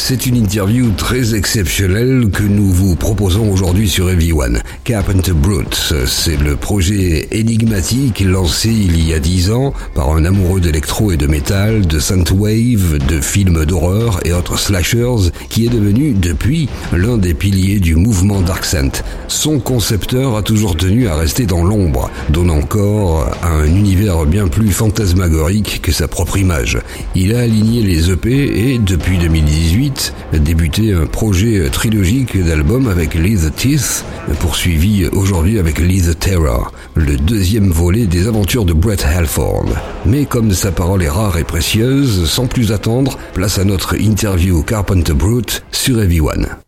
C'est une interview très exceptionnelle que nous vous proposons aujourd'hui sur Everyone. Carpenter Brute, c'est le projet énigmatique lancé il y a dix ans par un amoureux d'électro et de métal, de synthwave, de films d'horreur et autres slashers qui est devenu depuis l'un des piliers du mouvement Dark Saint. Son concepteur a toujours tenu à rester dans l'ombre, donnant corps à un univers bien plus fantasmagorique que sa propre image. Il a aligné les EP et depuis 2018 débuté un projet trilogique d'albums avec the Teeth, poursuivi aujourd'hui avec the Terror, le deuxième volet des aventures de Brett Halford. Mais comme sa parole est rare et précieuse, sans plus attendre, place à notre interview Carpenter Brute sur Everyone. It's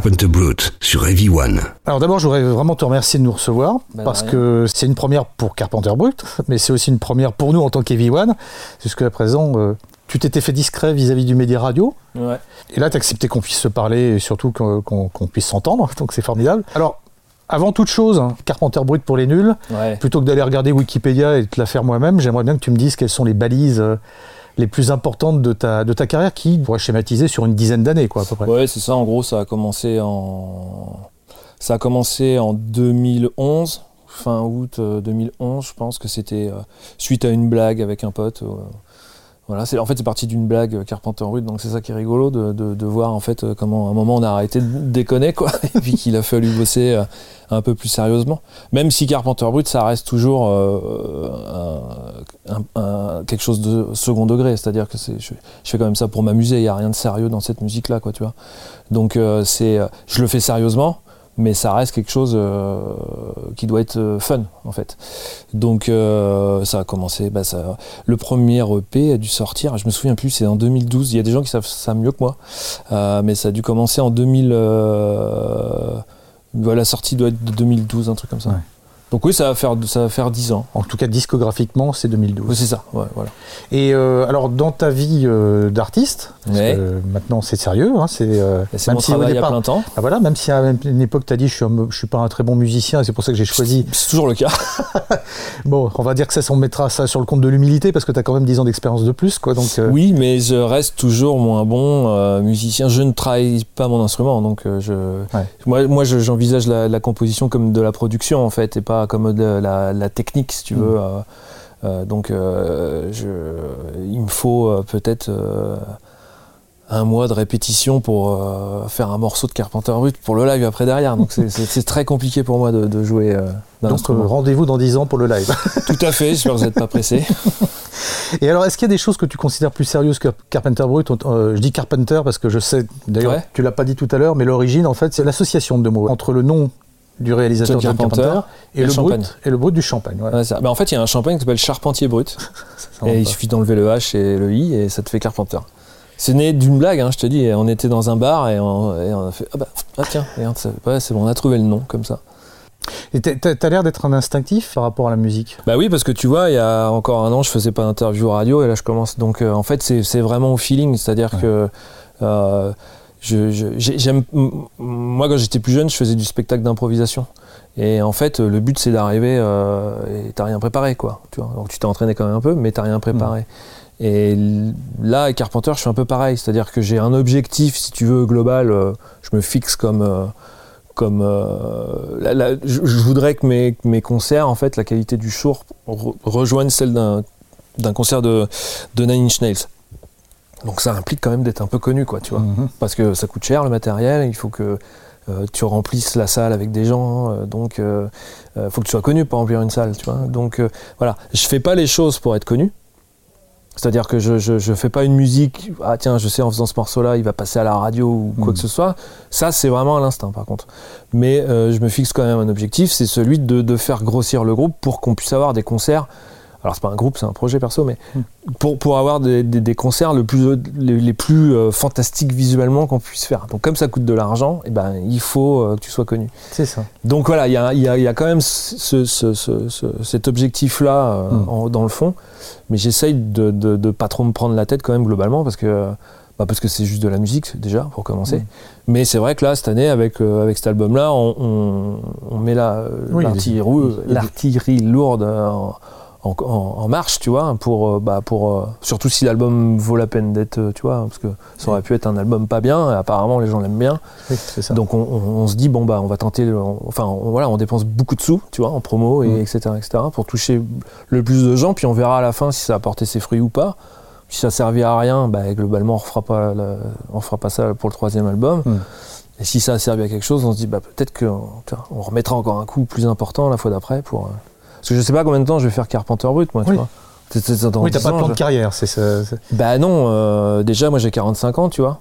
Carpenter Brute sur Heavy One. Alors d'abord, je voudrais vraiment te remercier de nous recevoir Bah, parce rien. que c'est une première pour Carpenter Brut, mais c'est aussi une première pour nous en tant qu'Heavy One. Jusqu'à présent, euh, tu t'étais fait discret vis-à-vis du média radio. Ouais. Et là, tu as accepté qu'on puisse se parler et surtout qu'on puisse s'entendre, donc c'est formidable. Alors, avant toute chose, hein, Carpenter Brut pour les nuls, Ouais. plutôt que d'aller regarder Wikipédia et de te la faire moi-même, j'aimerais bien que tu me dises quelles sont les balises euh, les plus importantes de ta, de ta carrière qui pourrait schématiser sur une dizaine d'années, quoi, à peu près. Ouais, c'est ça. En gros, ça a commencé en ça a commencé en 2011, fin août euh, 2011. Je pense que c'était euh, suite à une blague avec un pote. euh, voilà, c'est en fait c'est parti d'une blague euh, Carpenter Brut, donc c'est ça qui est rigolo de, voir en fait euh, comment à un moment on a arrêté de déconner quoi, et puis qu'il a fallu bosser euh, un peu plus sérieusement. Même si Carpenter Brut, ça reste toujours quelque chose de second degré, c'est-à-dire que je, fais quand même ça pour m'amuser. Il y a rien de sérieux dans cette musique-là, quoi, tu vois. Donc c'est, je le fais sérieusement, mais ça reste quelque chose euh, qui doit être euh, fun, en fait. Donc euh, ça a commencé, bah, le premier EP a dû sortir, je me souviens plus, c'est en 2012. Il y a des gens qui savent ça mieux que moi, mais ça a dû commencer en 2000. euh, voilà, la sortie doit être de 2012, un truc comme ça. Donc oui, ça va faire, ça va faire 10 ans. En tout cas, discographiquement, c'est 2012. Oui, c'est ça, ouais, voilà. Et euh, alors, dans ta vie euh, d'artiste, Ouais. maintenant c'est sérieux, hein, c'est euh, C'est même mon si au travail à départ- plein temps. Ah, voilà, même si à une époque tu as dit je suis, un- je suis pas un très bon musicien et c'est pour ça que j'ai choisi. C'est toujours le cas. Bon, on va dire que ça, on mettra ça sur le compte de l'humilité parce que tu as quand même 10 ans d'expérience de plus, quoi. Donc, Oui, mais je reste toujours moins bon musicien. Je ne travaille pas mon instrument, donc je, Ouais. moi, moi je- j'envisage la, la composition comme de la production en fait, et pas comme de la, la technique, si tu Mm. veux. euh, euh, donc, euh, je, il me faut peut-être un mois de répétition pour faire un morceau de Carpenter Brut pour le live après derrière. Donc, c'est- très compliqué pour moi de, de jouer d'un donc, instrument. rendez-vous dans 10 ans pour le live. Tout à fait. J'espère que vous n'êtes pas pressé. et alors, est-ce qu'il y a des choses que tu considères plus sérieuses que Carpenter Brut? Euh, Je dis Carpenter parce que je sais, d'ailleurs, Ouais. tu l'as pas dit tout à l'heure, mais l'origine, en fait, c'est l'association de mots entre le nom du réalisateur John Carpenter, Carpenter et, et le brut et le brut du champagne. ouais. Ouais, ça. Mais en fait, il y a un champagne qui s'appelle Charpentier Brut. Et il suffit d'enlever le H et le I et ça te fait Carpenter. C'est né d'une blague, hein, je te dis. On était dans un bar et on, et on a fait Ah bah, ah tiens, ouais, c'est bon, on a trouvé le nom comme ça. Et t'as- l'air d'être un instinctif par rapport à la musique? Bah oui, parce que tu vois, il y a encore un an, je faisais pas d'interview radio et là je commence. Donc euh, en fait, c'est vraiment au feeling. C'est-à-dire que. euh, je- je- j'ai- j'aime m- moi quand j'étais plus jeune je faisais du spectacle d'improvisation. Et en fait le but c'est d'arriver euh, et t'as rien préparé quoi tu vois. Donc tu t'es entraîné quand même un peu mais t'as rien préparé. Et l- là avec Carpenter je suis un peu pareil. C'est à dire que j'ai un objectif si tu veux global euh, je me fixe comme euh, comme euh, je, je voudrais que mes, concerts en fait la qualité du show re- rejoigne celle d'un d'un concert de, de Nine Inch Nails donc ça implique quand même d'être un peu connu quoi tu vois Mhm. parce que ça coûte cher le matériel, il faut que euh, tu remplisses la salle avec des gens, euh, donc il faut que tu sois connu pour remplir une salle, tu vois. Donc euh, voilà, je fais pas les choses pour être connu. C'est-à-dire que je, je, je fais pas une musique, ah tiens, je sais en faisant ce morceau-là, il va passer à la radio ou quoi Mhm. que ce soit. Ça, c'est vraiment à l'instinct par contre. Mais euh, je me fixe quand même un objectif, c'est celui de, de faire grossir le groupe pour qu'on puisse avoir des concerts. Alors c'est pas un groupe, c'est un projet perso, mais Mhm. pour, pour avoir des, des- des concerts le plus, les, les plus euh, fantastiques visuellement qu'on puisse faire. Donc comme ça coûte de l'argent, eh ben, il faut euh, que tu sois connu. C'est ça. Donc voilà, il y a, y a- y a quand même ce- ce- ce- ce- cet objectif-là euh, Mm. en- dans le fond, mais j'essaye de, de, de pas trop me prendre la tête quand même globalement parce que bah, parce que c'est juste de la musique déjà pour commencer. Mm. Mais c'est vrai que là cette année avec euh, avec cet album-là, on, on, on met la- Oui, l'artillerie l'artillerie lourde en, en, en- en marche, tu vois, pour, euh, bah, pour euh, surtout si l'album vaut la peine d'être, euh, tu vois, parce que ça aurait pu être un album pas bien, et apparemment les gens l'aiment bien. Oui, c'est ça. Donc on, on- on se dit bon bah on va tenter, on- enfin voilà, on dépense beaucoup de sous, tu vois, en promo et Mm. etc etc pour toucher le plus de gens, puis on verra à la fin si ça a porté ses fruits ou pas. Si ça servait à rien, bah, globalement on refera pas, la- on fera pas ça pour le troisième album. Mm. Et si ça a servi à quelque chose, on se dit bah peut-être qu'on on remettra encore un coup plus important la fois d'après pour. Parce que je sais pas combien de temps je vais faire Carpenter Brut, moi, tu Oui. vois. Dans oui, t'as 10 pas de plan de carrière. C'est ça. Bah non, euh, déjà moi j'ai 45 ans, tu vois.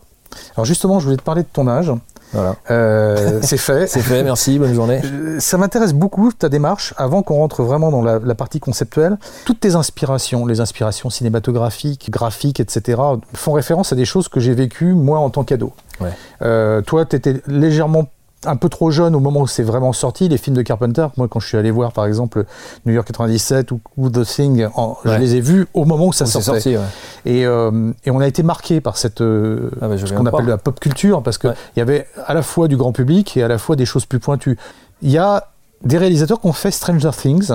Alors justement, je voulais te parler de ton âge. Voilà. Euh, c'est fait. C'est fait, merci, bonne journée. Ça m'intéresse beaucoup ta démarche. Avant qu'on rentre vraiment dans la, la partie conceptuelle, toutes tes inspirations, les inspirations cinématographiques, graphiques, etc., font référence à des choses que j'ai vécues moi en tant qu'ado. Ouais. Euh, toi, tu étais légèrement un peu trop jeune au moment où c'est vraiment sorti, les films de Carpenter. Moi, quand je suis allé voir, par exemple, New York 97 ou, ou The Thing, en- je les ai vus au moment où ça sortait. sorti, ouais. Et, euh, et on a été marqué par cette, euh, Ah bah, ce qu'on appelle la pop culture, parce qu'il Ouais. y avait à la fois du grand public et à la fois des choses plus pointues. Il y a des réalisateurs qui ont fait Stranger Things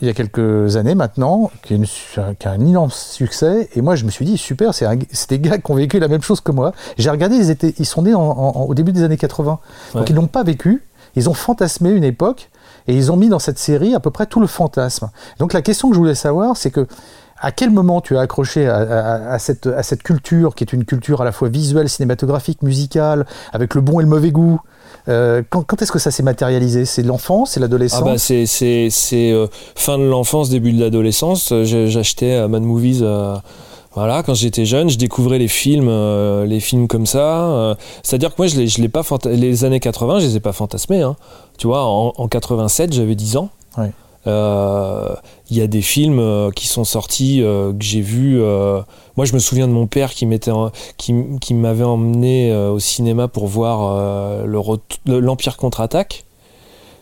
il y a quelques années maintenant, qui une qui a un immense succès. Et moi, je me suis dit, super, c'est des gars qui ont vécu la même chose que moi. J'ai regardé, ils, étaient, ils sont nés en- en- au début des années 80. Donc ils l'ont pas vécu. Ils ont fantasmé une époque et ils ont mis dans cette série à peu près tout le fantasme. Donc la question que je voulais savoir, c'est que à quel moment tu as accroché à, à- à cette, à cette culture qui est une culture à la fois visuelle, cinématographique, musicale, avec le bon et le mauvais goût? Euh, Quand, quand est-ce que ça s'est matérialisé? C'est l'enfance, c'est Ah l'adolescence bah c'est c'est c'est euh, fin de l'enfance début de l'adolescence. Euh, j'achetais Mad Movies voilà quand j'étais jeune. Je découvrais les films euh, les films comme ça euh, c'est à dire que moi je les je pas fanta- les années 80 je les ai pas fantasmés hein. tu vois en, en 87 j'avais 10 ans Ouais. Euh, il y a des films euh, qui sont sortis euh, que j'ai vus moi je me souviens de mon père qui m'était en- qui, m- qui m'avait emmené au cinéma pour voir le l'Empire contre-attaque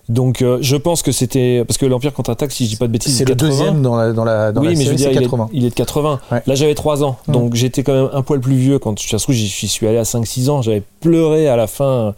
donc euh, je pense que c'était parce que l'Empire contre-attaque si je dis pas de bêtises C'est le 80. deuxième dans la, dans la, dans oui, la mais je veux dire, il est, 80. il est de 80. Ouais. Là, j'avais 3 ans. Donc, j'étais quand même un poil plus vieux quand je suis allé à 5-6 ans. J'avais pleuré à la fin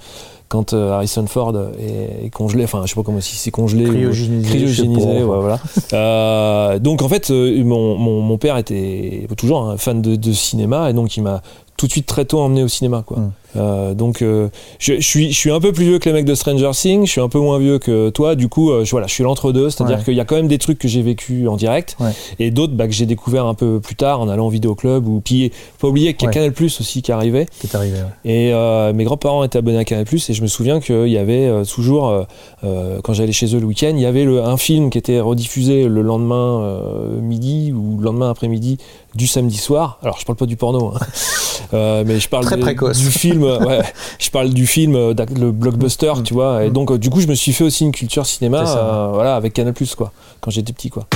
quand euh, Harrison Ford est, est congelé. Enfin, je sais pas comment si c'est congelé. Cryogénisé, Cryogénisé, ouais, voilà. Euh, donc, en fait, euh, mon, mon, mon père était toujours un fan de, de cinéma et donc il m'a tout de suite très tôt emmené au cinéma. Quoi. Mm. Euh, donc, euh, je, je suis, je suis un peu plus vieux que les mecs de Stranger Things, je suis un peu moins vieux que toi. Du coup, euh, je, voilà, je suis l'entre-deux, c'est-à-dire Ouais. qu'il y a quand même des trucs que j'ai vécu en direct Ouais. et d'autres bah, que j'ai découvert un peu plus tard en allant au vidéoclub. Ou puis, faut pas oublier qu'il y a. Canal Plus aussi qui arrivait. qui est arrivé. Et mes grands-parents étaient abonnés à Canal Plus et je me souviens qu'il y avait toujours, quand j'allais chez eux le week-end, il y avait le- un film qui était rediffusé le lendemain midi ou le lendemain après-midi du samedi soir. Alors je parle pas du porno, hein. Mais je parle Très de- précoce. du film. Euh, ouais, je parle du film, euh, le blockbuster, Mm. tu vois. Et Mm. donc euh, du coup je me suis fait aussi une culture cinéma, voilà, avec Canal Plus quoi, quand j'étais petit quoi.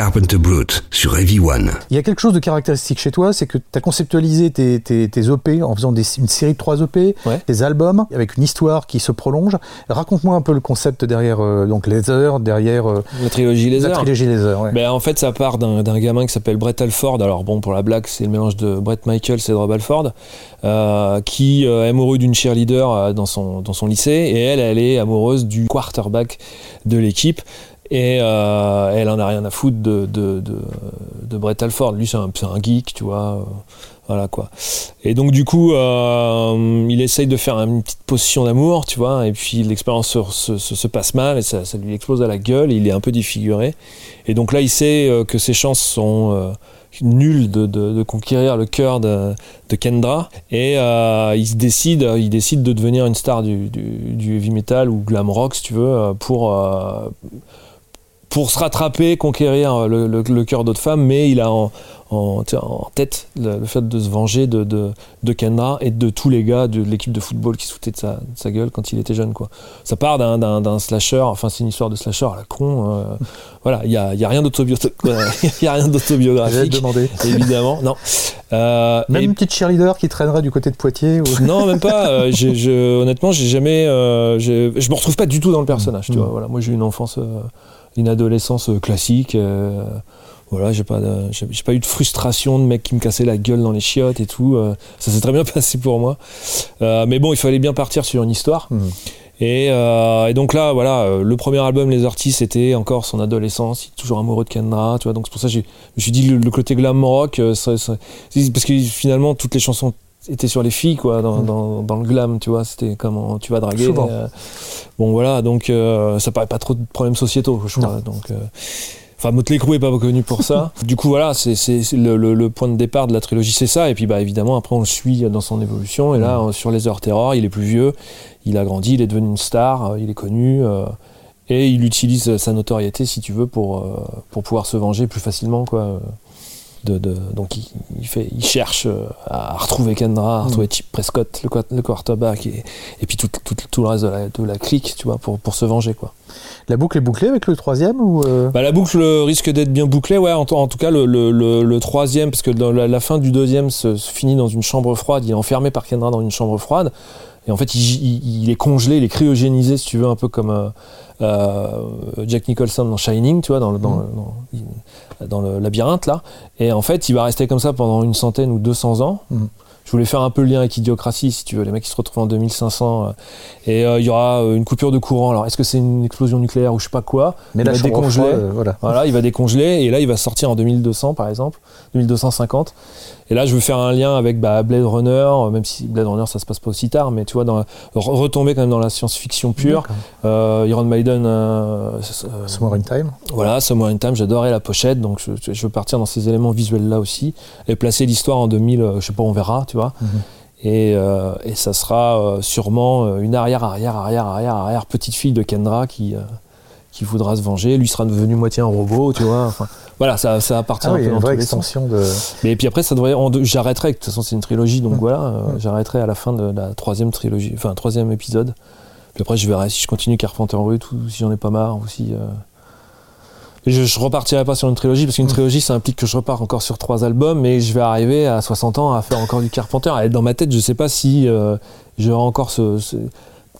Carpenter Brute sur Heavy One. Il y a quelque chose de caractéristique chez toi, c'est que tu as conceptualisé tes, tes, tes EP en faisant des- une série de trois EP, Ouais. des albums, avec une histoire qui se prolonge. Raconte-moi un peu le concept derrière euh, donc Laser, derrière euh, La trilogie la Laser. trilogie Laser. ouais. Ben, en fait, ça part d'un d'un gamin qui s'appelle Brett Alford. Alors, bon, pour la blague, c'est le mélange de Brett Michaels et de Rob Alford, euh, qui euh, est amoureux d'une cheerleader euh, dans, son, dans son lycée. Et elle, elle est amoureuse du quarterback de l'équipe. Et euh, elle en a rien à foutre de, de, de, Brett Alford. Lui, c'est un, un geek, tu vois. euh, voilà quoi. Et donc, du coup, euh, il essaye de faire une petite potion d'amour, tu vois. Et puis, l'expérience se, se- se- se passe mal et ça, ça lui explose à la gueule. Il est un peu défiguré. Et donc là, il sait que ses chances sont nulles de, conquérir le cœur de, Kendra. Et il, décide, il décide de devenir une star du, du, du heavy metal ou glam rock, si tu veux, pour, pour se rattraper, conquérir le, le- le cœur d'autres femmes. Mais il a en, tête le, le fait de se venger de, de, de Kendra et de tous les gars de l'équipe de football qui foutaient de sa, de sa gueule quand il était jeune. Quoi. Ça part d'un- slasher, enfin c'est une histoire de slasher à la con. euh, voilà, il n'y a, y a rien d'autobio- il y a rien d'autobiographique, demander. évidemment. Non. Euh, Même une petite cheerleader qui traînerait du côté de Poitiers ou... non, même pas. euh, honnêtement, j'ai jamais. euh, je me retrouve pas du tout dans le personnage. Tu Mm. vois, voilà. Moi, j'ai eu une enfance, euh, une adolescence euh, classique. euh, voilà, j'ai pas, j'ai pas eu de frustration de mecs qui me cassaient la gueule dans les chiottes et tout. euh, ça s'est très bien passé pour moi. Mais bon, il fallait bien partir sur une histoire. Mm. Et, euh, et donc là, voilà, le premier album, Les Artistes, c'était encore son adolescence. Il est toujours amoureux de Kendra, tu vois. Donc c'est pour ça que je me suis dit le, le côté glam rock, ça- ça- c'est- parce que finalement toutes les chansons étaient sur les filles, quoi, dans, Mm. dans, dans le glam, tu vois. C'était comment tu vas draguer. Euh, bon voilà, donc euh, ça paraît pas trop de problèmes sociétaux, je crois. Donc euh, Enfin, Motley Crue est pas connu pour ça. du coup, voilà, c'est le, le- le point de départ de la trilogie, c'est ça. Et puis, bah, évidemment, après, on le suit dans son évolution. Et là, euh, sur les Heures Terror, il est plus vieux, il a grandi, il est devenu une star, il est connu. et il utilise sa notoriété, si tu veux, pour, pour pouvoir se venger plus facilement, quoi. De, de- donc, il, il fait, il cherche euh, à retrouver Kendra, à retrouver Chip Prescott, le, le quarterback, et, et puis tout, tout, tout le reste de la, de la clique, tu vois, pour, pour se venger, quoi. La boucle est bouclée avec le troisième ou euh, Bah, la boucle risque d'être bien bouclée, ouais. En, tout cas, le, le- le- le troisième, parce que dans la, la fin du deuxième se, se finit dans une chambre froide. Il est enfermé par Kendra dans une chambre froide. Et en fait, il, il- il est congelé, il est cryogénisé, si tu veux, un peu comme euh, euh, Jack Nicholson dans Shining, tu vois, dans, le- dans, le- dans- dans le labyrinthe, là. Et en fait, il va rester comme ça pendant une centaine ou 200 ans. Mhm. Je voulais faire un peu le lien avec Idiocratie, si tu veux, les mecs qui se retrouvent en 2500. euh, et euh, il y aura euh, une coupure de courant. Alors, est-ce que c'est une explosion nucléaire ou je sais pas quoi? Mais il va décongeler. voilà. Voilà, il va décongeler et là il va sortir en 2200 par exemple, 2250. Et là je veux faire un lien avec bah, Blade Runner, euh, même si Blade Runner ça se passe pas aussi tard, mais tu vois, dans, retomber quand même dans la science-fiction pure. Euh, Iron Maiden, euh, euh, Somewhere in Time. voilà, Somewhere in Time, j'adorais la pochette, donc je, je veux partir dans ces éléments visuels là aussi et placer l'histoire en 2000, euh, je sais pas, on verra, tu vois. Mhm. Et, euh, et ça sera sûrement une arrière, arrière, arrière, arrière, arrière petite fille de Kendra qui, qui voudra se venger. Lui sera devenu moitié un robot, tu vois. Enfin, voilà, ça, ça appartient Ah un oui, peu une dans vraie tous les sens. extension de. Mais puis après, ça devrait. J'arrêterai. De toute façon, c'est une trilogie, donc Mm. voilà. euh, Mm. J'arrêterai à la fin de la troisième trilogie, enfin troisième épisode. Puis après, je verrai si je continue Carpenter Brut ou si j'en ai pas marre ou si. euh, et Je, je repartirai pas sur une trilogie parce qu'une Mm. trilogie ça implique que je repars encore sur trois albums mais je vais arriver à 60 ans à faire encore du Carpenter et dans ma tête je sais pas si euh, j'aurai encore ce, ce-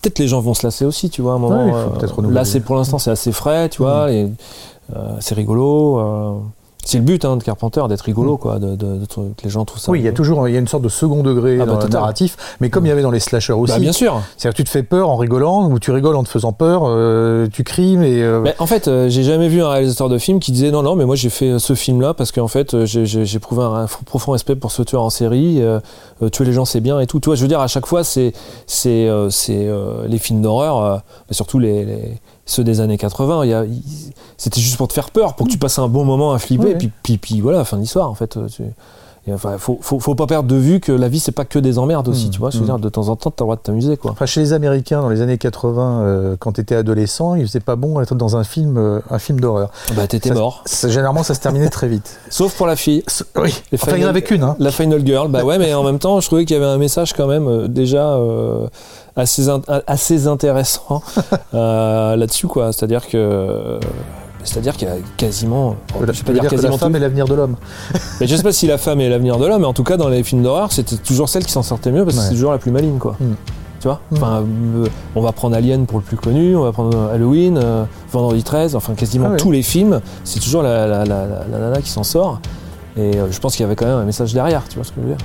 peut-être les gens vont se lasser aussi tu vois à un moment Ouais, il faut euh, renouveler. là c'est pour l'instant c'est assez frais tu vois et euh, c'est rigolo euh, c'est le but hein, de Carpenter d'être rigolo quoi de, de- de- que les gens trouvent ça Oui, il y a toujours il y a une sorte de second degré Ah dans bah, le total. narratif, mais comme il y avait dans les slashers aussi. Bah, bien sûr C'est-à-dire que tu te fais peur en rigolant, ou tu rigoles en te faisant peur, euh, tu cries, mais. euh, Mais en fait, euh, j'ai jamais vu un réalisateur de film qui disait non, non, mais moi j'ai fait ce film-là parce qu'en fait, j'ai- prouvé un, un profond respect pour ce tueur en série. tuer les gens, c'est bien et tout. Tu vois, je veux dire, à chaque fois, c'est c'est c'est, les films d'horreur, mais surtout les, les- ceux des années 80. il y a- C'était juste pour te faire peur, pour que tu passes un bon moment à flipper. Ouais, Et puis, puis, puis voilà, fin de l'histoire en fait. euh, tu- et enfin, faut, faut, faut pas perdre de vue que la vie, c'est pas que des emmerdes aussi. Mm, Tu vois, je veux mm. dire, de temps en temps, t'as le droit de t'amuser, quoi. Enfin, chez les Américains, dans les années 80, euh, quand tu étais adolescent, il faisait pas bon être dans un film, euh, un film d'horreur. Bah, t'étais mort. Ça- Généralement, ça se terminait très vite. Sauf pour la fille. Oui. Les Enfin, il y en avait qu'une. Hein. La Final Girl, bah ouais, mais en même temps, je trouvais qu'il y avait un message quand même euh, déjà euh, assez, in- assez intéressant là-dessus, quoi. C'est-à-dire que C'est-à-dire qu'il y a quasiment. Je vais pas dire dire que la quasiment femme tout- est l'avenir de l'homme. Mais je sais pas si la femme est l'avenir de l'homme, mais en tout cas, dans les films d'horreur, c'était toujours celle qui s'en sortait mieux parce que Ouais. c'est toujours la plus maligne, quoi. Mm. Tu vois? Mm. Enfin, euh, on va prendre Alien pour le plus connu, on va prendre Halloween, euh, Vendredi 13, enfin quasiment Ah tous les films, c'est toujours la, la, la, la- la nana qui s'en sort. Et euh, je pense qu'il y avait quand même un message derrière, tu vois ce que je veux dire?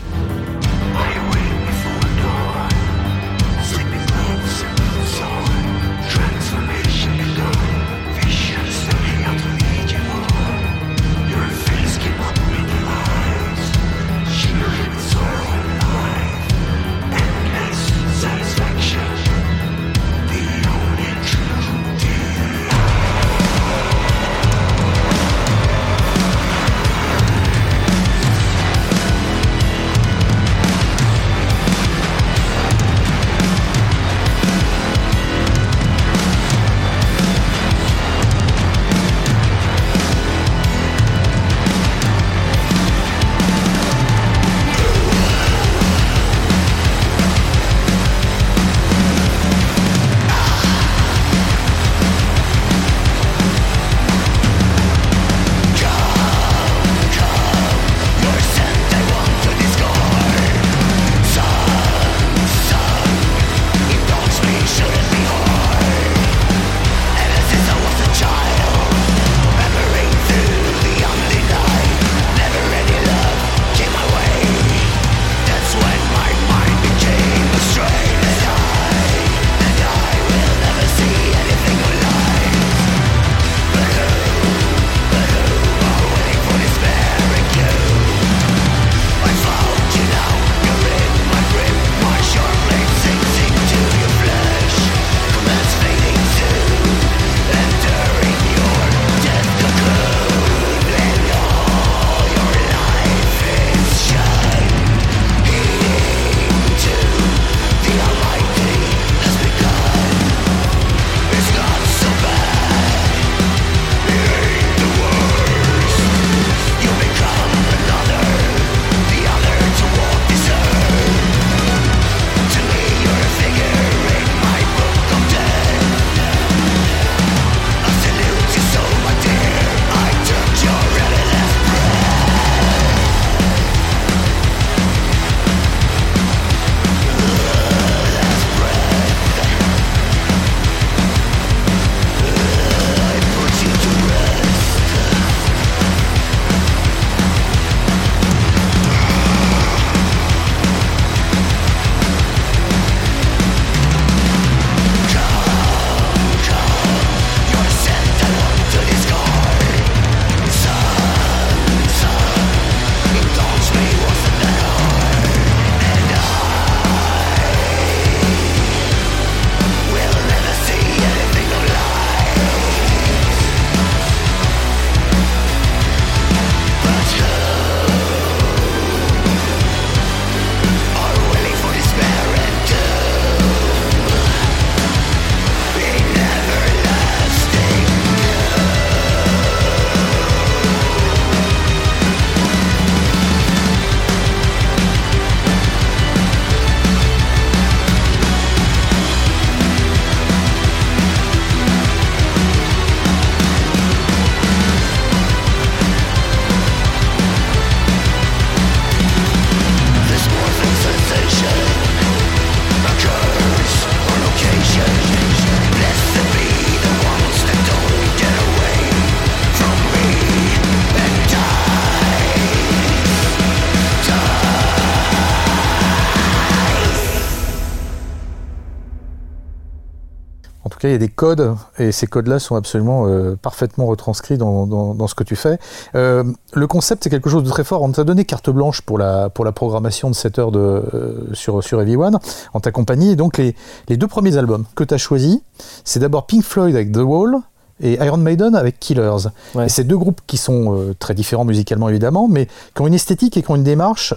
Cas, il y a des codes, et ces codes-là sont absolument euh, parfaitement retranscrits dans, dans- dans ce que tu fais. Euh, le concept, c'est quelque chose de très fort. On t'a donné carte blanche pour la, pour la programmation de 7 heures de, euh, sur, sur Heavy One, en ta compagnie. Et donc, les, les deux premiers albums que tu as choisis, c'est d'abord Pink Floyd avec The Wall et Iron Maiden avec Killers. Ouais. Et c'est deux groupes qui sont très différents musicalement, évidemment, mais qui ont une esthétique et qui ont une démarche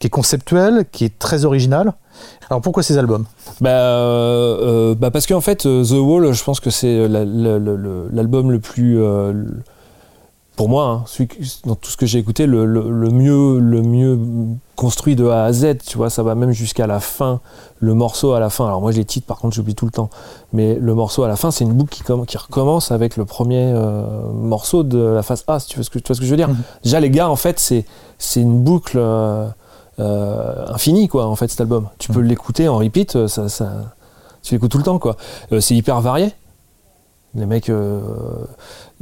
qui est conceptuelle, qui est très originale. Alors, pourquoi ces albums? Bah, euh, euh, bah parce qu'en fait, euh, The Wall, je pense que c'est l'album le plus. euh, pour moi, hein, celui que- dans tout ce que j'ai écouté, le, le- le mieux, le mieux construit de A à Z, tu vois, ça va même jusqu'à la fin, le morceau à la fin. Alors moi, les titres, par contre, j'oublie tout le temps. Mais le morceau à la fin, c'est une boucle qui, comm- qui recommence avec le premier euh, morceau de la phase A, si tu vois ce que, tu vois ce que je veux dire? Mhm. Déjà, les gars, en fait, c'est, c'est une boucle euh, euh, infinie, quoi, en fait, cet album. Tu peux Mhm. l'écouter en repeat, euh, ça, ça, tu l'écoutes tout le temps, quoi. Euh, c'est hyper varié. Les mecs, euh,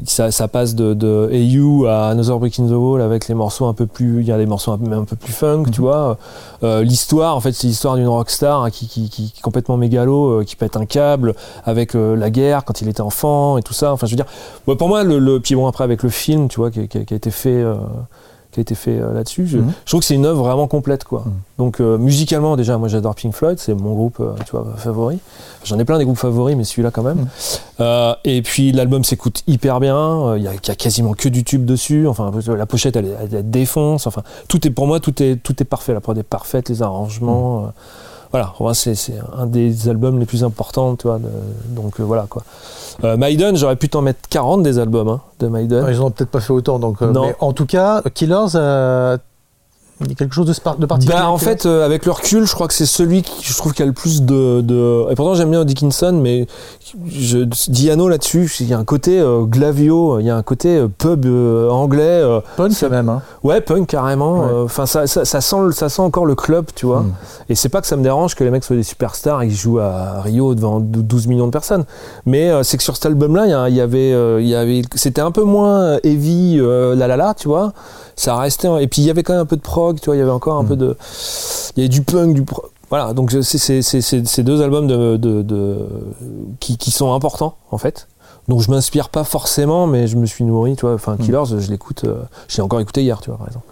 ça, ça passe de, de Hey You à Another Brick in the Wall avec les morceaux un peu plus, il y a des morceaux un peu, un peu plus funk, tu vois. Euh, l'histoire, en fait, c'est l'histoire d'une rockstar hein, qui, qui, qui, qui est complètement mégalo, euh, qui pète un câble avec la guerre quand il était enfant et tout ça. Enfin, je veux dire, ouais, pour moi, le, le puis bon après avec le film, tu vois, qui a été fait. Qui a été fait euh, là-dessus. Je, Mhm. je trouve que c'est une œuvre vraiment complète, quoi. Mhm. Donc euh, musicalement, déjà, moi j'adore Pink Floyd, c'est mon groupe, euh, tu vois, favori. J'en ai plein des groupes favoris, mais celui-là quand même. Mhm. Et puis l'album s'écoute hyper bien. Il y, a- il y a quasiment que du tube dessus. Enfin, la pochette, elle, elle défonce. Enfin, tout est pour moi, tout est tout est parfait. La prod est parfaite, les arrangements. Voilà, c'est un des albums les plus importants, tu vois. de- donc euh, voilà quoi. Euh, Maiden, j'aurais pu t'en mettre 40 des albums hein, de Maiden. Ils ont peut-être pas fait autant, donc. euh, Non. mais en tout cas, Killers, il y a quelque chose de, particulier. Bah, en fait, euh, avec le recul, je crois que c'est celui qui je trouve qui a le plus de. de... Et pourtant, j'aime bien Dickinson, mais je, Diano là-dessus, il y a un côté euh, glavio, il y a un côté euh, pub euh, anglais. euh, punk quand même. Hein. ouais, punk carrément. Ouais. euh, Enfin, ça, ça, ça sent, ça sent encore le club, tu vois. Mm. Et c'est pas que ça me dérange que les mecs soient des superstars et qu'ils jouent à Rio devant 12 millions de personnes. Mais euh, c'est que sur cet album-là, il y y, avait, euh, il y avait, c'était un peu moins heavy, euh, la la la, tu vois. Ça restait. Et puis il y avait quand même un peu de prog, tu vois. Il y avait encore un Mm. peu de. Il y avait du punk, du. pro- Voilà, donc c'est c'est- c'est- c'est- c'est deux albums de, de, de- qui, qui sont importants, en fait. Donc je m'inspire pas forcément, mais je me suis nourri, tu vois. Enfin, Mm. Killers, je l'écoute. euh, je l'ai encore écouté hier, tu vois, par exemple.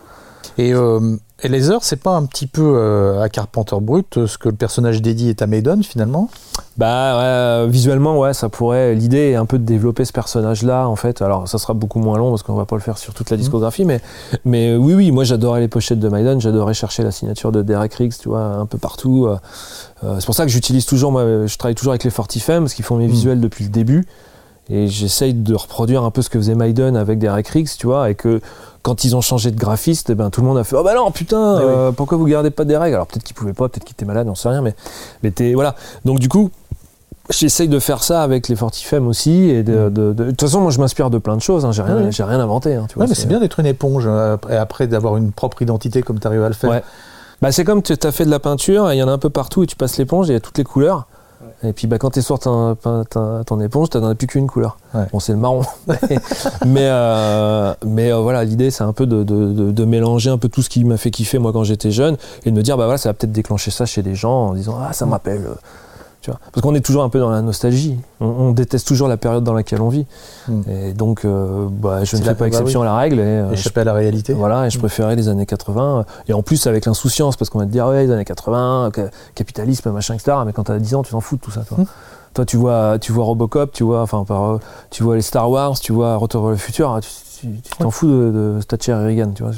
Et, euh, et les heures, c'est pas un petit peu euh, à Carpenter Brut euh, ce que le personnage d'Eddie est à Maiden finalement? Bah euh, visuellement ouais ça pourrait. L'idée est un peu de développer ce personnage là en fait. Alors ça sera beaucoup moins long parce qu'on va pas le faire sur toute la discographie mais mais euh, oui oui moi j'adorais les pochettes de Maiden j'adorais chercher la signature de Derek Riggs tu vois un peu partout euh, c'est pour ça que j'utilise toujours moi je travaille toujours avec les Fortifem parce qu'ils font mes Mm. visuels depuis le début et j'essaye de reproduire un peu ce que faisait Maiden avec Derek Riggs tu vois et que quand ils ont changé de graphiste, eh ben, tout le monde a fait Oh bah non, putain, Eh oui. euh, pourquoi vous gardez pas des règles? Alors peut-être qu'ils pouvaient pas, peut-être qu'ils étaient malades, on sait rien, mais, mais t'es- voilà. Donc du coup, j'essaye de faire ça avec les Fortifem aussi. Et de, de- de- de toute façon, moi je m'inspire de plein de choses, hein, j'ai rien, Mm. J'ai rien inventé. hein, tu vois, Ouais, mais c'est bien d'être une éponge euh, après, après d'avoir une propre identité comme tu arrives à le faire. Ouais. Bah, c'est comme tu as fait de la peinture, et il y en a un peu partout, et tu passes l'éponge, et il y a toutes les couleurs. Et puis bah, quand tu sur ton, ton, éponge, tu n'en as plus qu'une couleur. Ouais. Bon, c'est le marron. mais euh, mais euh, voilà, l'idée, c'est un peu de, de- de- de mélanger un peu tout ce qui m'a fait kiffer moi quand j'étais jeune, et de me dire, bah voilà, ça va peut-être déclencher ça chez des gens en disant, ah, ça euh, Tu vois. Parce qu'on est toujours un peu dans la nostalgie. On, on déteste toujours la période dans laquelle on vit. Mm. Et donc, euh, bah, je ne fais pas bah exception oui. à la règle. Et, euh, je à la réalité. voilà, et je Mm. préférais les années 80. Et en plus, avec l'insouciance, parce qu'on va te dire, ouais, les années 80, ca- capitalisme, machin, etc. Mais quand t'as 10 ans, tu t'en fous de tout ça, toi. Mm. Toi, tu vois, tu vois Robocop, tu vois, enfin, par, tu vois les Star Wars, tu vois Retour vers le futur, hein, tu tu- tu t'en fous de, de Thatcher et Reagan, tu vois.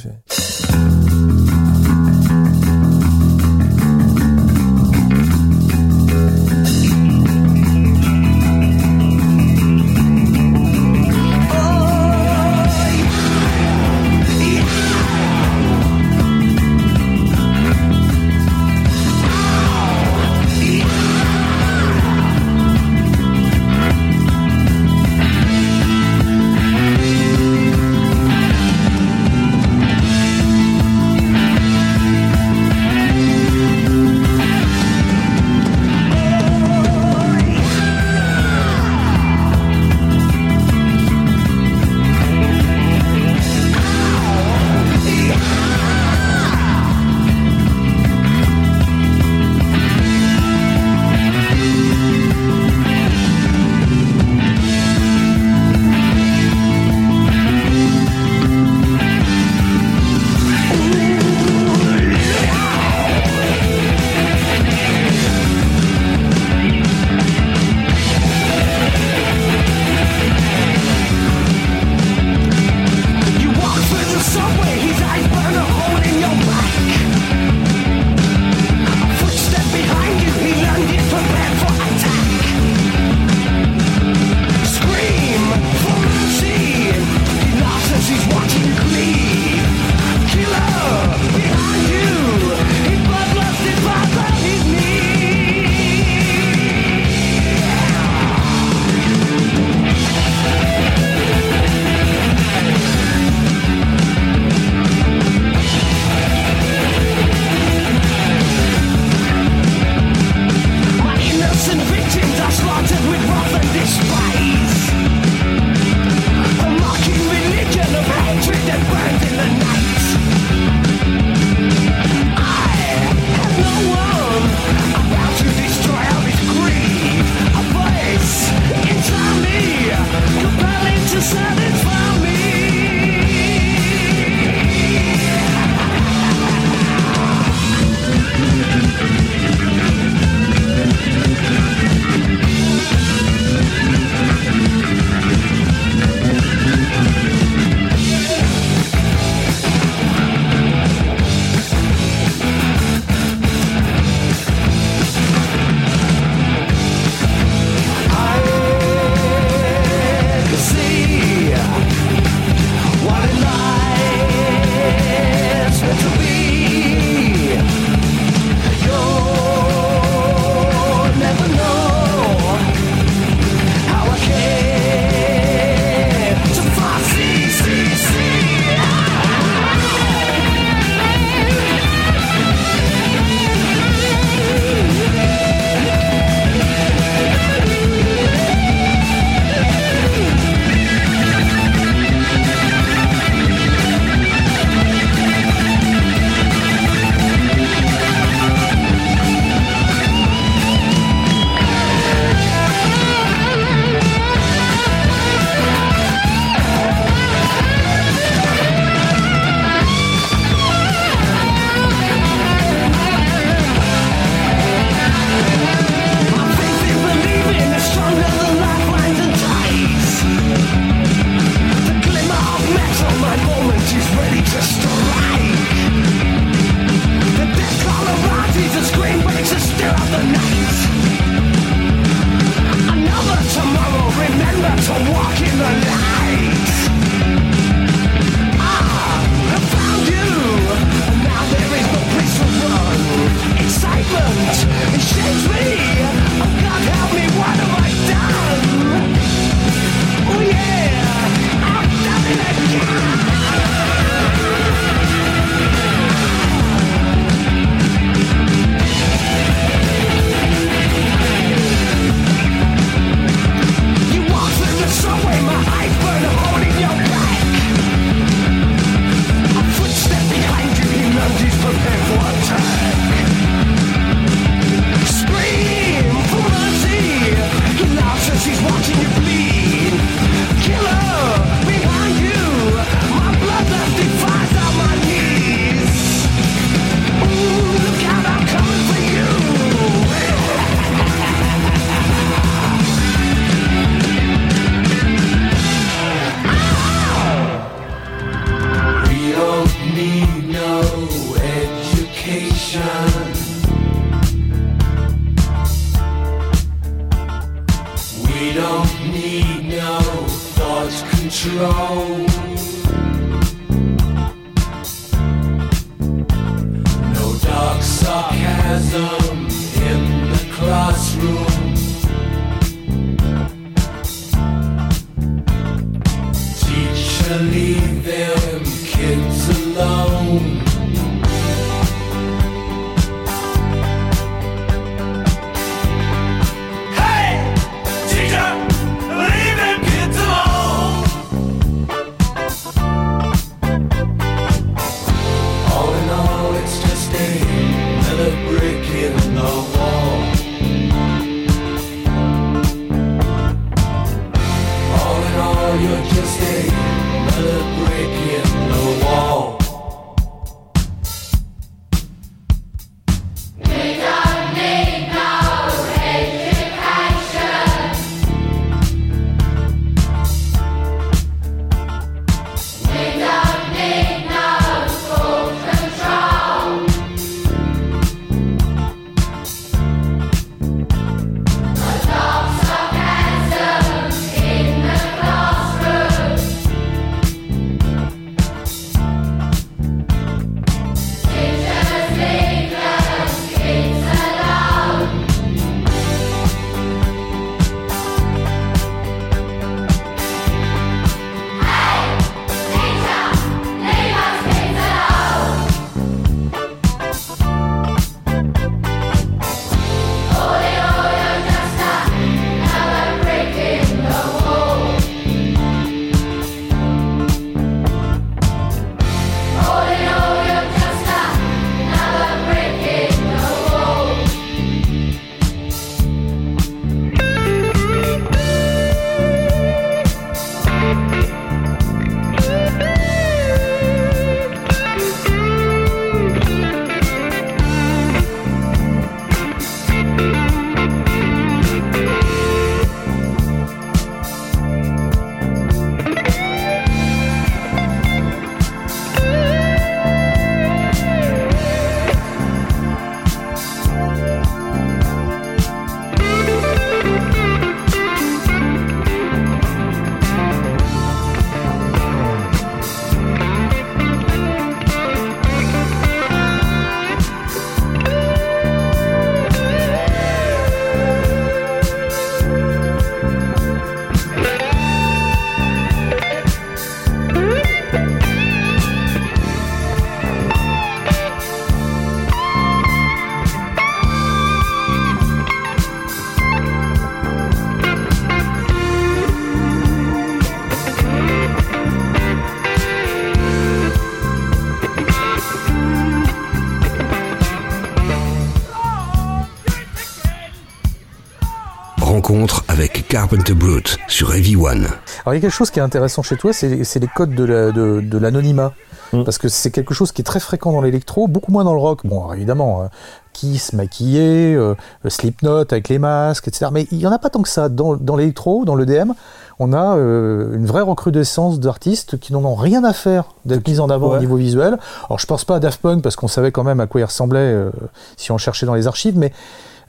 Carpenter Brute sur Heavy One. Alors il y a quelque chose qui est intéressant chez toi, c'est les codes de la- de de l'anonymat. Mm. Parce que c'est quelque chose qui est très fréquent dans l'électro, beaucoup moins dans le rock. Bon, alors, évidemment, euh, Kiss maquillé, euh, Slipknot avec les masques, etc. Mais il n'y en a pas tant que ça. Dans, dans l'électro, dans l'EDM, on a euh, une vraie recrudescence d'artistes qui n'en ont rien à faire d'être mis en avant Ouais. au niveau visuel. Alors je pense pas à Daft Punk parce qu'on savait quand même à quoi il ressemblait euh, si on cherchait dans les archives, mais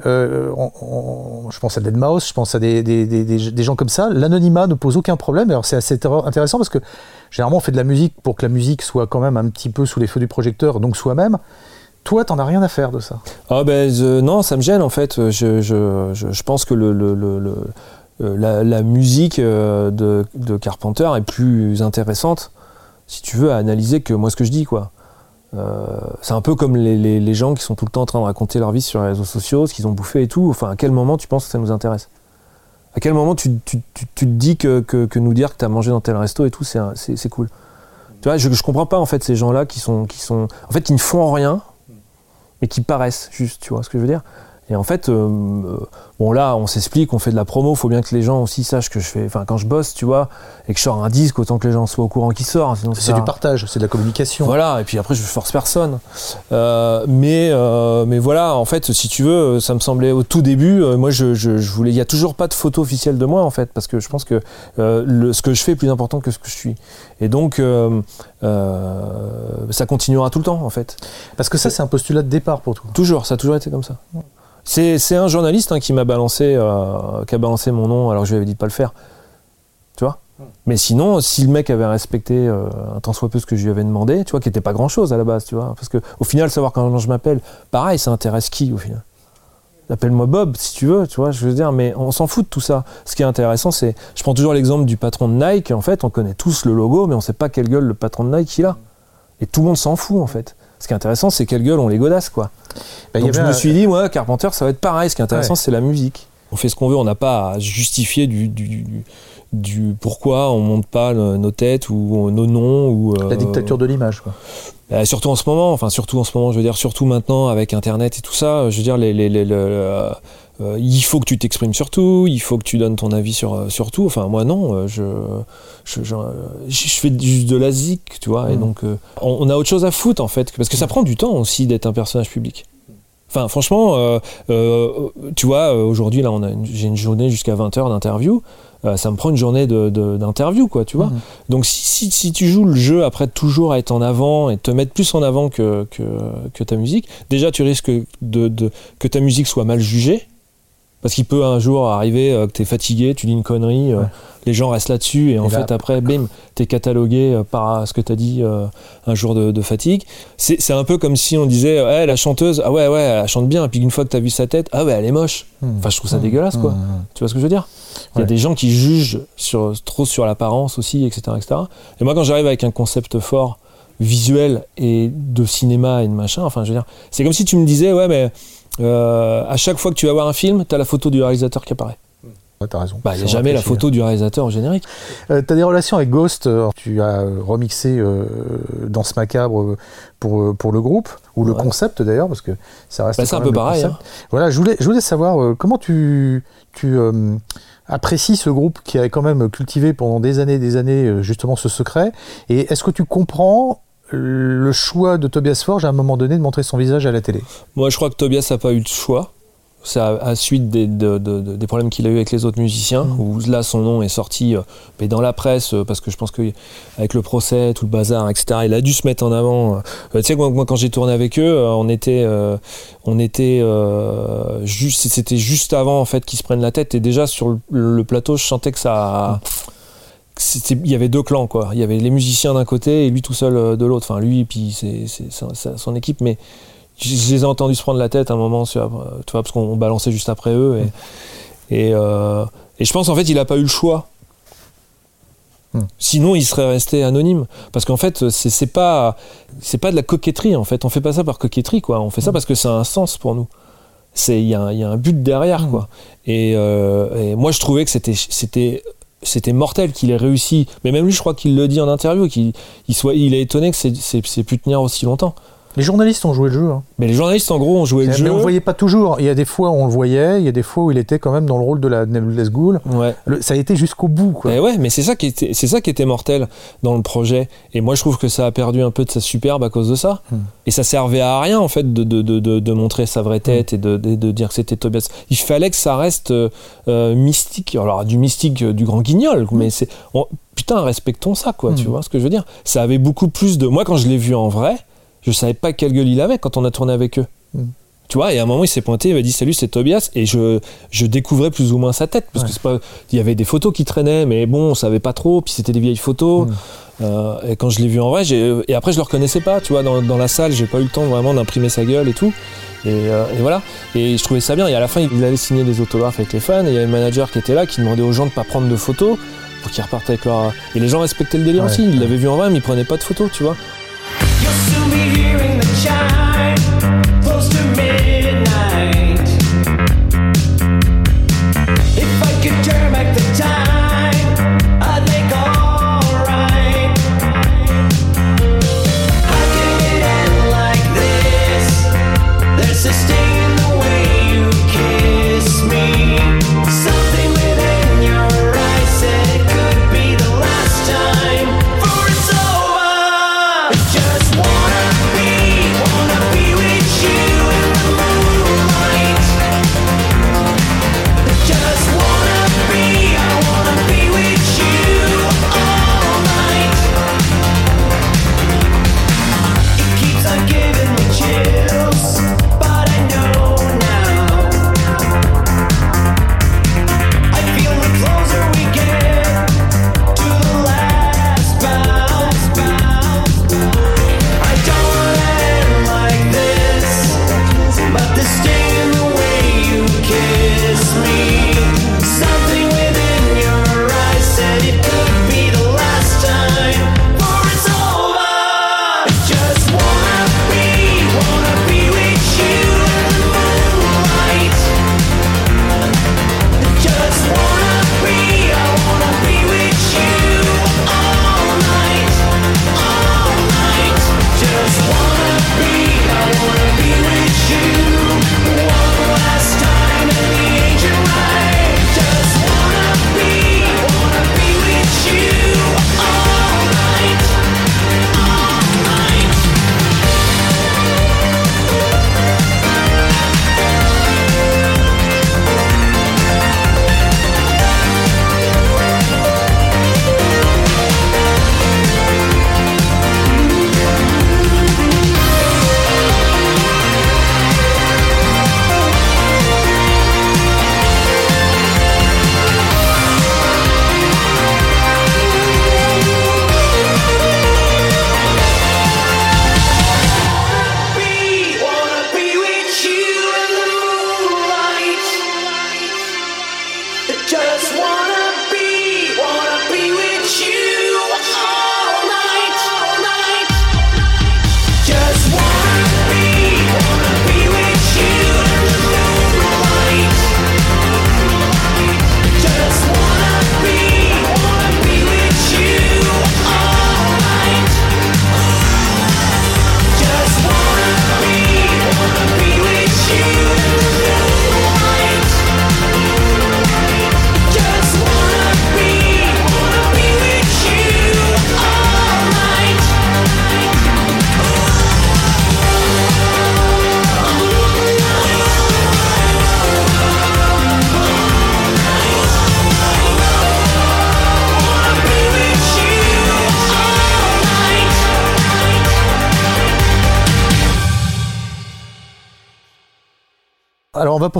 euh, je pense à Deadmau5, je pense à des, gens comme ça. L'anonymat ne pose aucun problème. Alors c'est assez intéressant parce que généralement on fait de la musique pour que la musique soit quand même un petit peu sous les feux du projecteur, donc soi-même. Toi, t'en as rien à faire de ça. Ah ben je- non, ça me gêne en fait. Je, pense que euh, la, musique euh, de, de Carpenter est plus intéressante, si tu veux, à analyser que moi ce que je dis quoi. Euh, c'est un peu comme les, gens qui sont tout le temps en train de raconter leur vie sur les réseaux sociaux, ce qu'ils ont bouffé et tout. Enfin, à quel moment tu penses que ça nous intéresse? À quel moment tu, te dis que, nous dire que tu as mangé dans tel resto et tout, c'est cool? Tu vois, je, je comprends pas en fait ces gens-là qui sont, qui sont. En fait, qui ne font rien, mais qui paraissent juste, tu vois ce que je veux dire? Et en fait, euh, bon là, on s'explique, on fait de la promo, faut bien que les gens aussi sachent que je fais. Enfin, quand je bosse, tu vois, et que je sors un disque, autant que les gens soient au courant qu'il sort. Sinon, C'est du partage, c'est de la communication. voilà, et puis après, je force personne. Euh, mais, euh, mais voilà, en fait, si tu veux, ça me semblait au tout début, moi, je, je, je voulais. Il n'y a toujours pas de photo officielle de moi, en fait, parce que je pense que le, ce que je fais est plus important que ce que je suis. Et donc, ça continuera tout le temps, en fait. Parce que ça, c'est un postulat de départ pour toi. Toujours, ça a toujours été comme ça. C'est un journaliste hein, qui m'a balancé, euh, qui a balancé mon nom alors que je lui avais dit de pas le faire. Tu vois? Mais sinon, si le mec avait respecté euh, un tant soit peu ce que je lui avais demandé, tu vois, qui n'était pas grand chose à la base, tu vois. Parce que au final, savoir comment je m'appelle, pareil, ça intéresse qui au final? Appelle-moi Bob si tu veux, tu vois, je veux dire, mais on s'en fout de tout ça. Ce qui est intéressant, c'est. Je prends toujours l'exemple du patron de Nike, en fait, on connaît tous le logo, mais on sait pas quelle gueule le patron de Nike il a. Et tout le monde s'en fout, en fait. Ce qui est intéressant, c'est quelle gueule on les godasse, quoi. Bah, Donc je me suis dit, moi, Carpenter, ça va être pareil. Ce qui est intéressant, Ouais. c'est la musique. On fait ce qu'on veut, on n'a pas à justifier du, du, du- pourquoi on monte pas le- nos têtes ou nos noms. Ou, euh, La dictature de l'image, quoi. euh, surtout en ce moment, enfin surtout en ce moment, je veux dire, surtout maintenant avec Internet et tout ça, je veux dire, les, les- les- le- euh, il faut que tu t'exprimes sur tout, il faut que tu donnes ton avis sur, euh, sur tout. Enfin, moi, non, euh, je, je, je, je fais juste de la zik, tu vois, et Mm. donc euh, on, on a autre chose à foutre en fait, parce que ça prend du temps aussi d'être un personnage public. Enfin, franchement, euh, euh, tu vois, aujourd'hui, là, j'ai une journée jusqu'à 20h d'interview. euh, ça me prend une journée de- de- d'interview, quoi, tu vois. Mhm. Donc, si, si, si tu joues le jeu après toujours à être en avant et te mettre plus en avant que, que, que ta musique, déjà, tu risques de, de- que ta musique soit mal jugée. Parce qu'il peut un jour arriver euh, que tu es fatigué, tu dis une connerie, euh, Ouais. les gens restent là-dessus, et en là- fait, après, bim, tu es catalogué euh, par ce que tu as dit euh, un jour de, de fatigue. C'est c'est un peu comme si on disait, ouais, la chanteuse, ah ouais, ouais, elle chante bien, et puis une fois que tu as vu sa tête, ah ouais, elle est moche. Hmm. Enfin, je trouve ça Hmm. dégueulasse, quoi. Hmm. Tu vois ce que je veux dire? Il y a des gens qui jugent sur, trop sur l'apparence aussi, etc., etc. Et moi, quand j'arrive avec un concept fort, visuel et de cinéma et de machin, enfin, je veux dire, c'est comme si tu me disais, ouais, mais euh, à chaque fois que tu vas voir un film, tu as la photo du réalisateur qui apparaît. Ouais, t'as raison. Bah, il n'y a jamais la photo du réalisateur au générique. Euh, T'as des relations avec Ghost, euh, tu as remixé euh, Danse Macabre euh, pour, pour le groupe, ou le concept d'ailleurs, parce que ça reste Bah, c'est un peu pareil. hein. Voilà, je voulais, je voulais savoir euh, comment tu, tu apprécies ce groupe qui a quand même cultivé pendant des années et des années justement ce secret, et est-ce que tu comprends le choix de Tobias Forge à un moment donné de montrer son visage à la télé Moi, je crois que Tobias n'a pas eu de choix. C'est à, à suite des, de- de- de- des problèmes qu'il a eu avec les autres musiciens, Mhm. où là, son nom est sorti euh, mais dans la presse, euh, parce que je pense qu'avec le procès, tout le bazar, etc., il a dû se mettre en avant. Euh, tu sais, moi, moi, quand j'ai tourné avec eux, on était, on était juste, c'était juste avant en fait qu'ils se prennent la tête, et déjà sur le, le plateau, je sentais que ça. c'était- Il y avait deux clans, quoi. Il y avait les musiciens d'un côté et lui tout seul euh, de l'autre. Enfin, lui et puis c'est, son équipe, mais je les ai entendus se prendre la tête à un moment, euh, tu vois, parce qu'on balançait juste après eux. Et, et, euh, et je pense en fait il n'a pas eu le choix. Hmm. Sinon, il serait resté anonyme. Parce qu'en fait, c'est c'est pas, c'est pas de la coquetterie. En fait, on fait pas ça par coquetterie, quoi. On fait ça parce que ça a un sens pour nous. C'est, il y, a un- il y a un but derrière, quoi. Et, euh, et moi, je trouvais que c'était, c'était, c'était mortel qu'il ait réussi. Mais même lui, je crois qu'il le dit en interview, qu'il il soit, est étonné que c'est pu tenir aussi longtemps. Les journalistes ont joué le jeu. hein. Mais les journalistes, en gros, ont joué le Mais jeu. on le voyait pas toujours. Il y a des fois où on le voyait, il y a des fois où il était quand même dans le rôle de la Nebulous Ghoul. Ouais. Le- ça a été jusqu'au bout. Quoi. Eh ouais, mais c'est ça qui était, c'est ça qui était mortel dans le projet. Et moi, je trouve que ça a perdu un peu de sa superbe à cause de ça. Hmm. Et ça servait à rien en fait de, de, de, de, montrer sa vraie tête et de, dire que c'était Tobias. Il fallait que ça reste euh, euh, mystique. Alors du mystique euh, du grand guignol, mais c'est on- putain respectons ça quoi. Tu Hmm. vois ce que je veux dire Ça avait beaucoup plus de. Moi, quand je l'ai vu en vrai, je savais pas quelle gueule il avait quand on a tourné avec eux. Hmm. Tu vois, et à un moment, il s'est pointé, il m'a dit salut, c'est Tobias, et je, je découvrais plus ou moins sa tête, parce Ouais. que c'est pas, il y avait des photos qui traînaient, mais bon, on savait pas trop, puis c'était des vieilles photos. Mm. Euh, et quand je l'ai vu en vrai, j'ai, et après je le reconnaissais pas, tu vois, dans, dans la salle, j'ai pas eu le temps vraiment d'imprimer sa gueule et tout. Et, euh, et voilà. Et je trouvais ça bien. Et à la fin, il allait signer des autographes avec les fans, et il y avait le manager qui était là, qui demandait aux gens de pas prendre de photos pour qu'ils repartent avec leur. Et les gens respectaient le délire Ouais. aussi. Ils l'avaient vu en vrai, mais ils prenaient pas de photos, tu vois. You'll soon be hearing the chime. Close to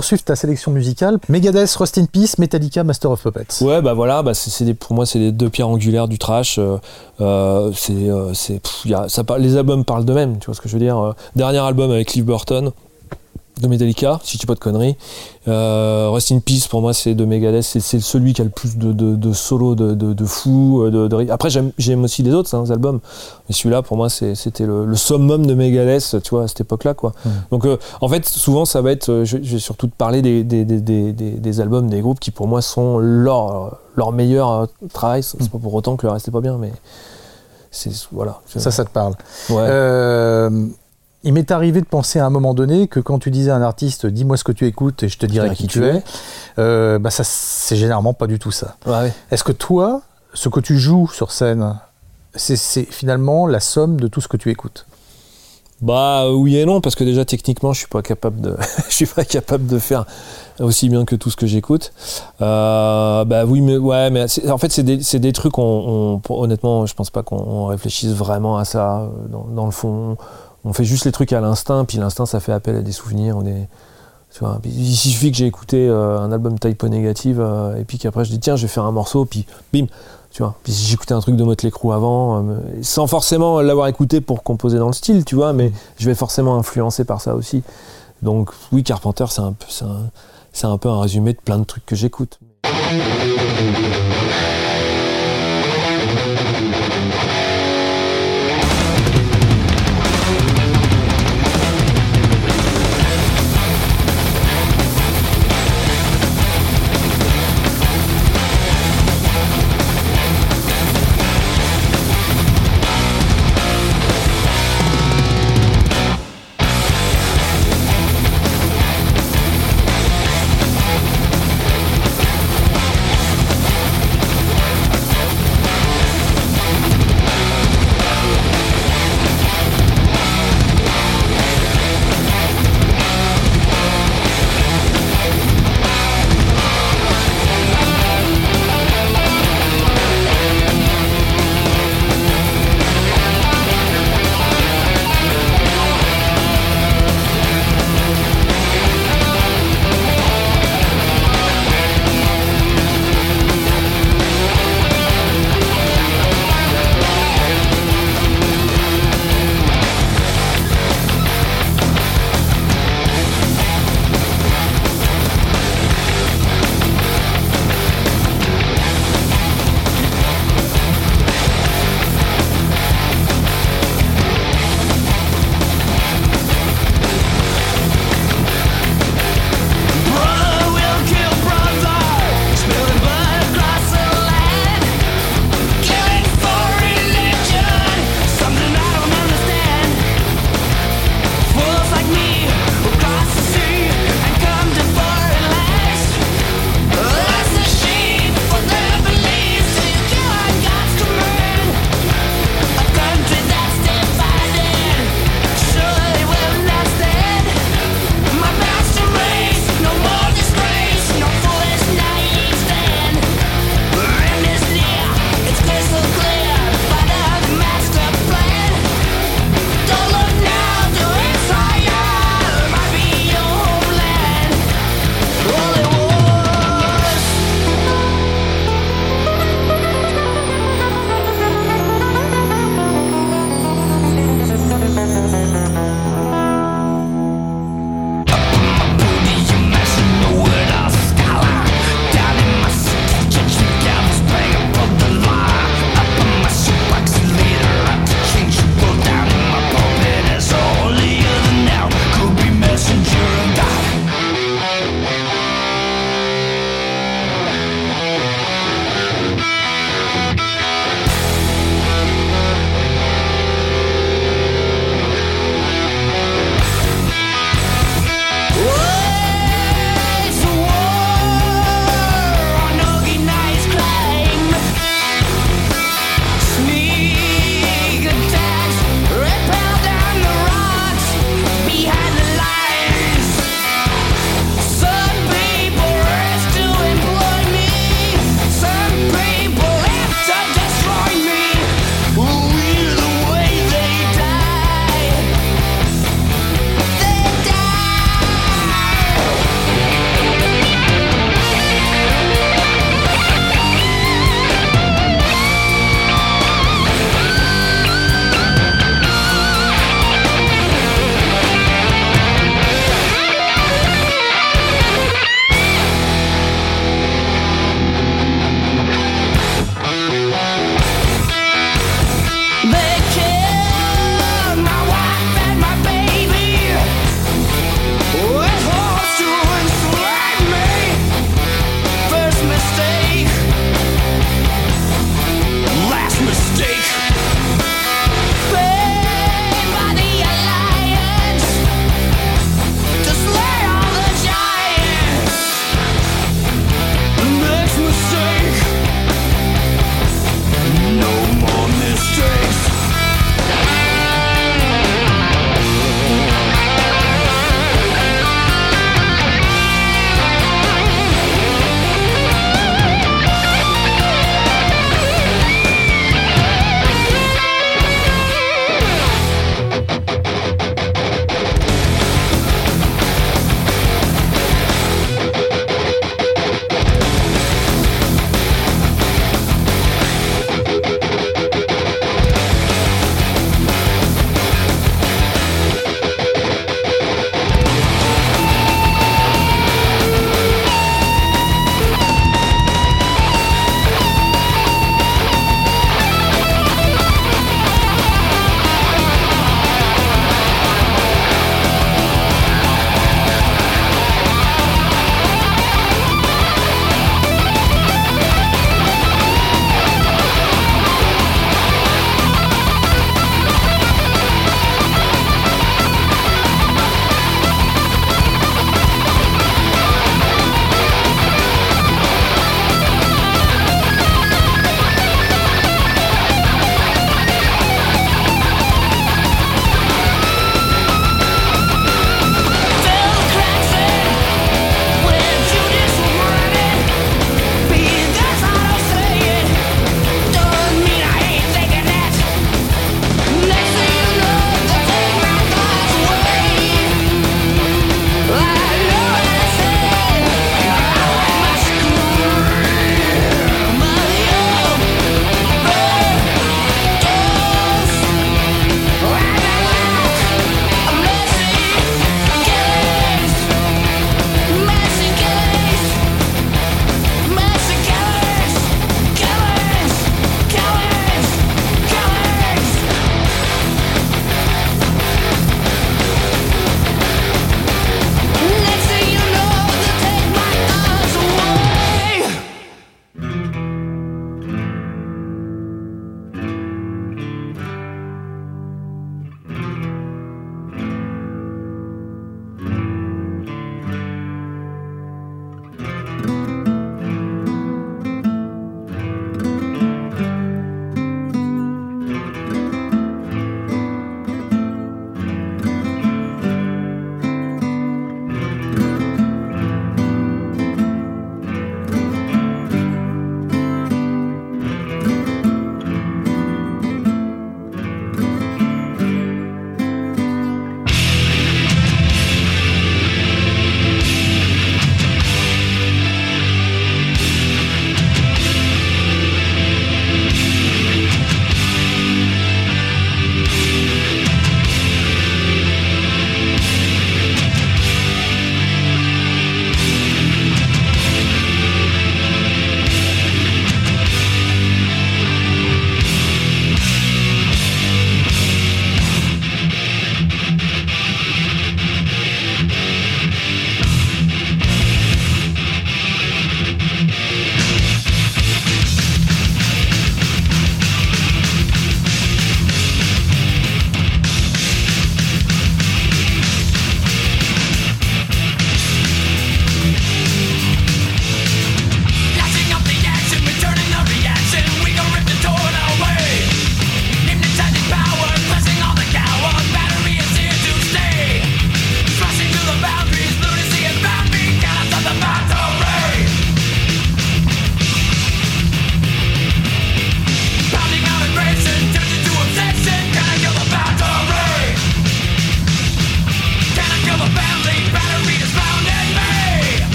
poursuivre ta sélection musicale. Megadeth, Rust in Peace, Metallica, Master of Puppets. Ouais, bah voilà, bah c'est pour moi, c'est les deux pierres angulaires du trash. euh, euh, c'est, euh, c'est, les albums parlent d'eux-mêmes, tu vois ce que je veux dire. dernier album avec Cliff Burton de Metallica, si je dis pas de conneries. Euh, Rest in Peace, pour moi, c'est de Megadeth, c'est, celui qui a le plus de, de, de solos de, fou. euh, Après, j'aime, aussi les autres hein, albums, mais celui-là, pour moi, c'était le, le summum de Megadeth, tu vois, à cette époque-là, quoi. Donc, euh, en fait, souvent, ça va être, euh, je, je vais surtout te parler des, des, des, des, des- des albums, des groupes qui, pour moi, sont leur, leur meilleur travail. C'est pas pour autant que le reste est pas bien, mais c'est voilà. Ça, ça te parle. Ouais. Euh, il m'est arrivé de penser à un moment donné que quand tu disais à un artiste dis-moi ce que tu écoutes et je te dirai qui, tu es, euh, bah ça c'est généralement pas du tout ça. Ouais. Est-ce que toi, ce que tu joues sur scène, c'est finalement la somme de tout ce que tu écoutes? Bah euh, oui et non parce que déjà techniquement je suis pas capable de je suis pas capable de faire aussi bien que tout ce que j'écoute. Euh, bah oui mais ouais mais en fait c'est des, des trucs on, on- honnêtement je pense pas qu'on on réfléchisse vraiment à ça dans, dans le fond. On fait juste les trucs à l'instinct puis l'instinct ça fait appel à des souvenirs on est tu vois, il suffit que j'ai écouté euh, un album typo négative euh, et puis qu'après je dis tiens je vais faire un morceau puis bim tu vois. Puis j'écoutais un truc de Motley Crue avant euh, sans forcément l'avoir écouté pour composer dans le style tu vois mais je vais forcément influencé par ça aussi. Donc oui Carpenter c'est un peu c'est un, c'est un peu un résumé de plein de trucs que j'écoute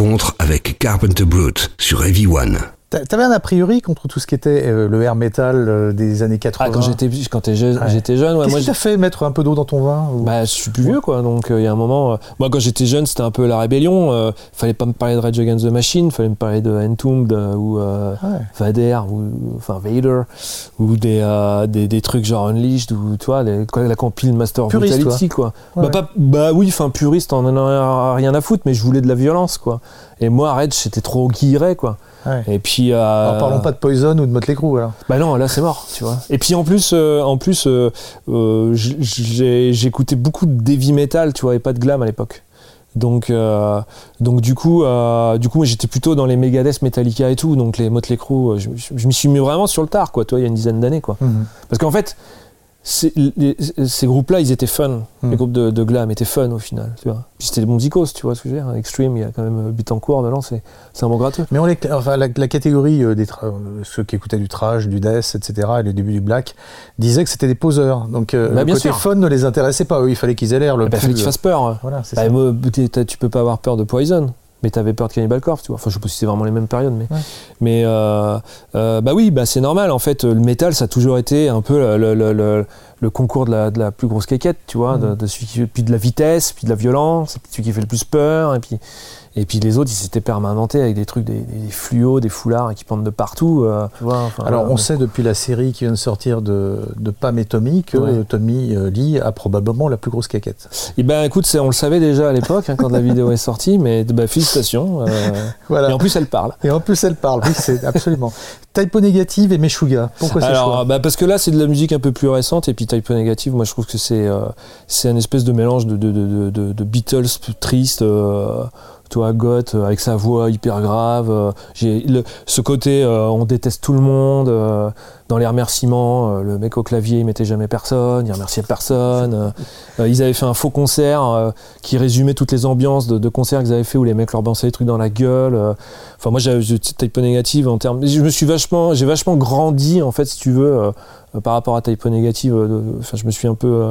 rencontre avec Carpenter Brute sur Heavy One. T'a- T'avais un a priori contre tout ce qui était euh, le air metal euh, des années 80. Ah, quand j'étais quand jeune, Ouais. j'étais jeune, ouais, Qu'est-ce qui t'a fait mettre un peu d'eau dans ton vin ou- Bah, je suis plus vieux, quoi. Donc, euh, il y a un moment. moi, quand j'étais jeune, c'était un peu la rébellion. fallait pas me parler de Rage Against the Machine, fallait me parler de Entombed ou Ouais. Vader, ou enfin Vader, ou des, des, des trucs genre Unleashed, ou quoi, la compile Master of Brutality, quoi. Ouais. Bah, pas- bah oui, enfin, puriste, on en a rien à foutre, mais je voulais de la violence, quoi. Et moi, Rage, c'était trop guilleret, quoi. Ouais. Et puis. euh, Alors, parlons pas de Poison ou de Motley Crue alors. bah non, là c'est mort, tu vois. Et puis en plus, euh, en plus, euh, euh, j'écoutais beaucoup de heavy metal, tu vois, et pas de glam à l'époque. Donc, euh, donc du coup, euh, du coup, j'étais plutôt dans les Megadeth, Metallica et tout. Donc les Motley Crue, je, je- je m'y suis mis vraiment sur le tard, quoi. Toi, il y a une dizaine d'années, quoi. Parce qu'en fait, les- ces groupes-là, ils étaient fun. Mm. Les groupes de, de glam étaient fun au final, tu vois. Puis c'était des bons zikos, tu vois ce que je veux dire. Extreme, il y a quand même Betancourt dedans, c'est c'est un bon gratteux. Mais on les, enfin, la, la catégorie euh, des tra- euh, ceux qui écoutaient du trash, du death, etc. et les débuts du black disaient que c'était des poseurs. Donc euh, Bah, le bien côté sûr. fun ne les intéressait pas. Eux, il fallait qu'ils aient l'air le Bah, plus. fallait qu'ils fassent peur. Voilà, c'est Bah, ça. moi, tu peux pas avoir peur de Poison, mais t'avais peur de Cannibal Corpse, tu vois. Enfin, je sais pas si c'est vraiment les mêmes périodes, mais, Ouais. mais euh, euh, bah oui, bah c'est normal. En fait, le métal, ça a toujours été un peu le, le- le- le- le concours de la, de la plus grosse quéquette, tu vois, Mm. de, qui, puis de la vitesse, puis de la violence, puis celui qui fait le plus peur, et puis et puis les autres, ils s'étaient permanentés avec des trucs, des, des fluos, des foulards qui pendent de partout. euh, tu vois, enfin, Alors, on sait depuis la série qui vient de sortir de, de Pam et Tommy que Ouais. Tommy euh, Lee a probablement la plus grosse caquette. Eh ben écoute, on le savait déjà à l'époque hein, quand la vidéo est sortie, mais bah, félicitations. euh, Voilà. et en plus, elle parle. Et en plus, elle parle. Oui, c'est absolument. Typo négative et Meshuga. Pourquoi ce Alors, choix bah parce que là, c'est de la musique un peu plus récente, et puis Type O Negative, moi je trouve que c'est c'est un espèce de mélange de, de, de, de- de Beatles triste, euh, toi, goth, euh, avec sa voix hyper grave. euh, j'ai ce côté, euh, on déteste tout le monde. dans les remerciements, le mec au clavier, il mettait jamais personne, il remerciait personne. ils avaient fait un faux concert qui résumait toutes les ambiances de, concerts qu'ils avaient fait où les mecs leur balançaient des trucs dans la gueule. Enfin, moi, j'ai Type O Negative en termes. Je me suis vachement, j'ai vachement grandi en fait, si tu veux. par rapport à Type O Negative, euh, de- enfin, je me suis un peu,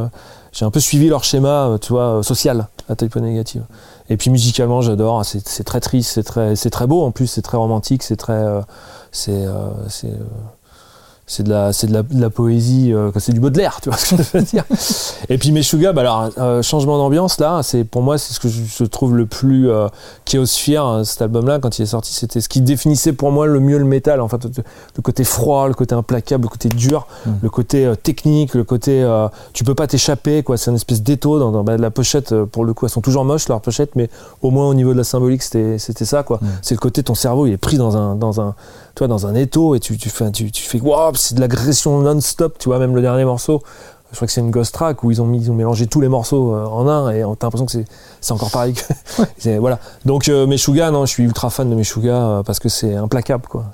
j'ai un peu suivi leur schéma, tu vois, social à Type O Negative. Et puis musicalement, j'adore. C'est c'est très triste, c'est très, très beau en plus, c'est très romantique, c'est très, euh, c'est, euh, c'est, de la, c'est de la, de la poésie, euh, c'est du Baudelaire, tu vois ce que je veux dire. Et puis Meshuga, bah alors euh, changement d'ambiance là, c'est pour moi c'est ce que je, trouve le plus euh, chaosphère euh, cet album-là quand il est sorti, c'était ce qui définissait pour moi le mieux le métal, en fait, le, côté froid, le côté implacable, le côté dur, Mm. le côté euh, technique, le côté tu peux pas t'échapper quoi, c'est une espèce d'étau dans, dans bah, la pochette pour le coup elles sont toujours moches leurs pochettes, mais au moins au niveau de la symbolique c'était c'était ça quoi. Mm. C'est le côté ton cerveau il est pris dans un dans un tu vois, dans un étau et tu, tu fais, tu, tu fais waouh, c'est de l'agression non-stop, tu vois, même le dernier morceau. Je crois que c'est une ghost track où ils ont, mis, ils ont mélangé tous les morceaux euh, en un et t'as l'impression que c'est, c'est encore pareil. Que, c'est- voilà. Donc euh, Meshuga, non, je suis ultra fan de Meshuga euh, parce que c'est implacable quoi.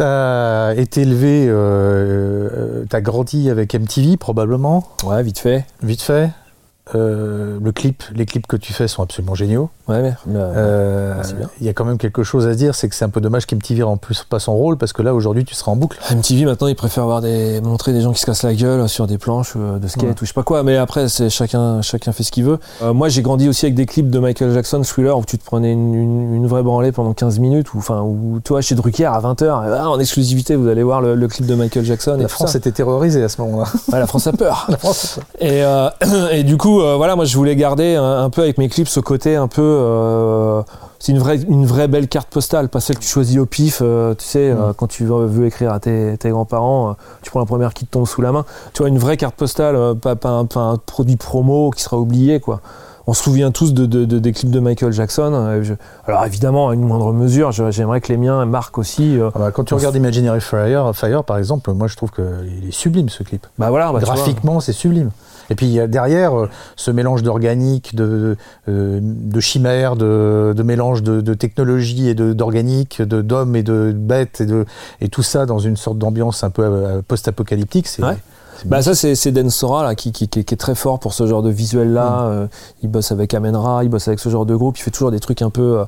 T'as été élevé, euh, euh, t'as grandi avec MTV probablement, Ouais, vite fait. vite fait. Euh, le clip, les clips que tu fais sont absolument géniaux. Ouais, mais, mais, Euh, merci bien. Il y a quand même quelque chose à dire, c'est que c'est un peu dommage qu'MTV remplisse pas son rôle parce que là aujourd'hui tu seras en boucle. MTV maintenant ils préfèrent voir des montrer des gens qui se cassent la gueule sur des planches euh, de skate Ouais. ou je sais pas quoi mais après c'est chacun chacun fait ce qu'il veut Euh, moi j'ai grandi aussi avec des clips de Michael Jackson Thriller où tu te prenais une, une, une vraie branlée pendant 15 minutes ou enfin où toi chez Drucker à 20h en exclusivité vous allez voir le, le clip de Michael Jackson et La tout France était terrorisée à ce moment-là. Ouais, la France a peur La France, et, euh, et du coup, euh, voilà, moi je voulais garder un, un peu avec mes clips ce côté un peu. euh, c'est une vraie, une vraie belle carte postale, pas celle que tu choisis au pif, euh, tu sais, euh, quand tu veux, veux écrire à tes, tes grands-parents, tu prends la première qui te tombe sous la main. Tu vois, une vraie carte postale, pas, pas un, pas un produit promo qui sera oublié, quoi. On se souvient tous de, de- de- des clips de Michael Jackson. je- alors évidemment, à une moindre mesure, j'aimerais que les miens marquent aussi. Ah bah, quand tu regardes Imaginary Fire, Fire, par exemple, moi je trouve qu'il est sublime ce clip. bah voilà, bah. Graphiquement, c'est sublime. Et puis derrière euh, ce mélange d'organique, de, euh, de chimère, de, de mélange de, de technologie et d'organique, d'hommes et de bêtes et, de, et tout ça dans une sorte d'ambiance un peu euh, post-apocalyptique. C'est Ouais. Bah ça c'est c'est Dan Sora là qui, qui, qui est- très fort pour ce genre de visuel là. Mm. il bosse avec Amenra, il bosse avec ce genre de groupe. Il fait toujours des trucs un peu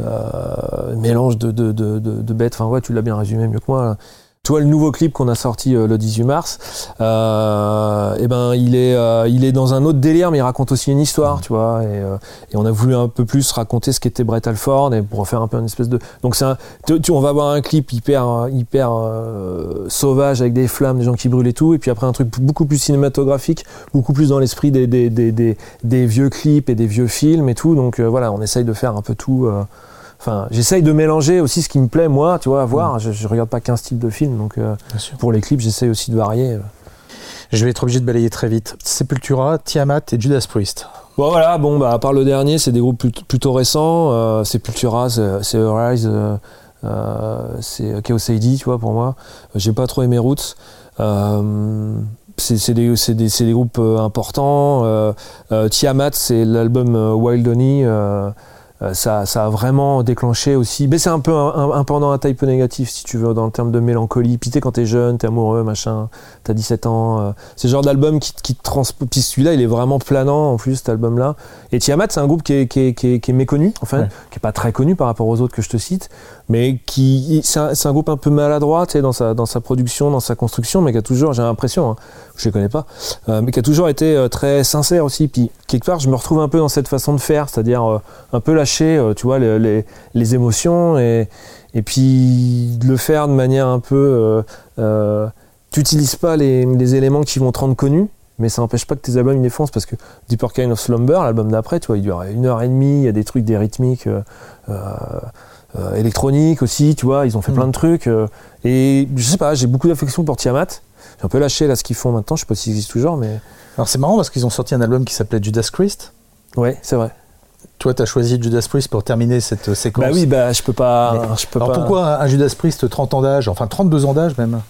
euh, mélange de, de, de, de, de bêtes. Enfin ouais, tu l'as bien résumé mieux que moi. Là. Tu vois le nouveau clip qu'on a sorti euh, le 18 mars. Euh, et ben il est euh, il est dans un autre délire, mais il raconte aussi une histoire, tu vois. Et, euh, et on a voulu un peu plus raconter ce qu'était Brett Alford et pour faire un peu une espèce de. Donc c'est un, tu, tu- on va voir un clip hyper hyper euh, sauvage avec des flammes, des gens qui brûlent et tout, et puis après un truc beaucoup plus cinématographique, beaucoup plus dans l'esprit des, des, des, des, des vieux clips et des vieux films et tout. Donc euh, voilà, on essaye de faire un peu tout. Euh, Enfin, j'essaye de mélanger aussi ce qui me plaît moi, tu vois, à voir. Je, je regarde pas qu'un style de film, donc euh, pour les clips, j'essaye aussi de varier. Je vais être obligé de balayer très vite. Sepultura, Tiamat et Judas Priest. Bon voilà, bon bah à part le dernier, c'est des groupes plutôt, plutôt récents. Euh, Sepultura, c'est euh, euh, c'est Chaos AD, tu vois, pour moi. J'ai pas trop aimé Roots. Euh, c'est des, groupes euh, importants. Euh, euh, Tiamat, c'est l'album euh, Wild Honey. Euh, ça, ça a vraiment déclenché aussi. Mais c'est un peu un, un- un pendant un type négatif, si tu veux, dans le terme de mélancolie. Puis quand t'es jeune, t'es amoureux, machin, t'as 17 ans. euh, c'est le genre d'album qui, qui te transpose. Puis celui-là, il est vraiment planant en plus, cet album-là. Et Tiamat, c'est un groupe qui est, qui est- qui est- qui est méconnu, en fait, Ouais. qui est pas très connu par rapport aux autres que je te cite, mais qui c'est un, groupe un peu maladroit, tu sais, dans sa, dans sa production, dans sa construction, mais qui a toujours, j'ai l'impression, hein, je les connais pas, euh, mais qui a toujours été euh, très sincère aussi. Puis quelque part, je me retrouve un peu dans cette façon de faire, c'est-à-dire euh, un peu lâcher, tu vois, les, les, émotions et, et puis de le faire de manière un peu. Tu n'utilises pas les, les éléments qui vont te rendre connu, mais ça n'empêche pas que tes albums ils défoncent parce que Deeper Kind of Slumber, l'album d'après, tu vois, il dure une heure et demie, il y a des trucs, des rythmiques. Euh, électroniques aussi, tu vois, ils ont fait Mm. plein de trucs. euh, et je sais pas, j'ai beaucoup d'affection pour Tiamat. J'ai un peu lâché là ce qu'ils font maintenant, je sais pas s'ils existent toujours, mais Alors c'est marrant parce qu'ils ont sorti un album qui s'appelait Judas Priest. ouais, c'est vrai. Toi, tu as choisi Judas Priest pour terminer cette euh, séquence. Bah oui, bah je peux pas. Mais- je peux Alors pas... pourquoi un Judas Priest 30 ans d'âge, enfin 32 ans d'âge même?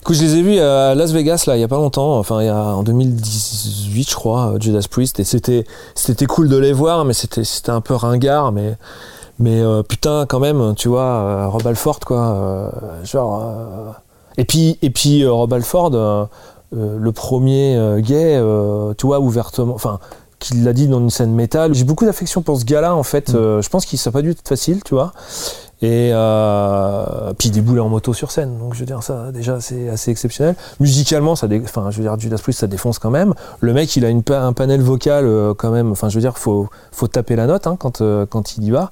Écoute, je les ai vus à Las Vegas là, il y a pas longtemps, enfin il y a en 2018 je crois, Judas Priest, et c'était c'était cool de les voir, mais c'était c'était un peu ringard, mais mais euh, putain quand même, tu vois, euh, Rob Alford quoi, euh, genre. Et puis et puis Rob Alford, le premier gay, tu vois, ouvertement, enfin qu'il l'a dit dans une scène métal. J'ai beaucoup d'affection pour ce gars-là en fait. Mm. Je pense qu'il ça n'a pas dû être facile, tu vois. Et puis il déboulait en moto sur scène, donc je veux dire ça déjà c'est assez exceptionnel. Musicalement, ça, dé- enfin je veux dire Judas Priest ça défonce quand même. Le mec il a une, pa- un panel vocal quand même. Enfin je veux dire faut faut taper la note hein, quand quand il y va.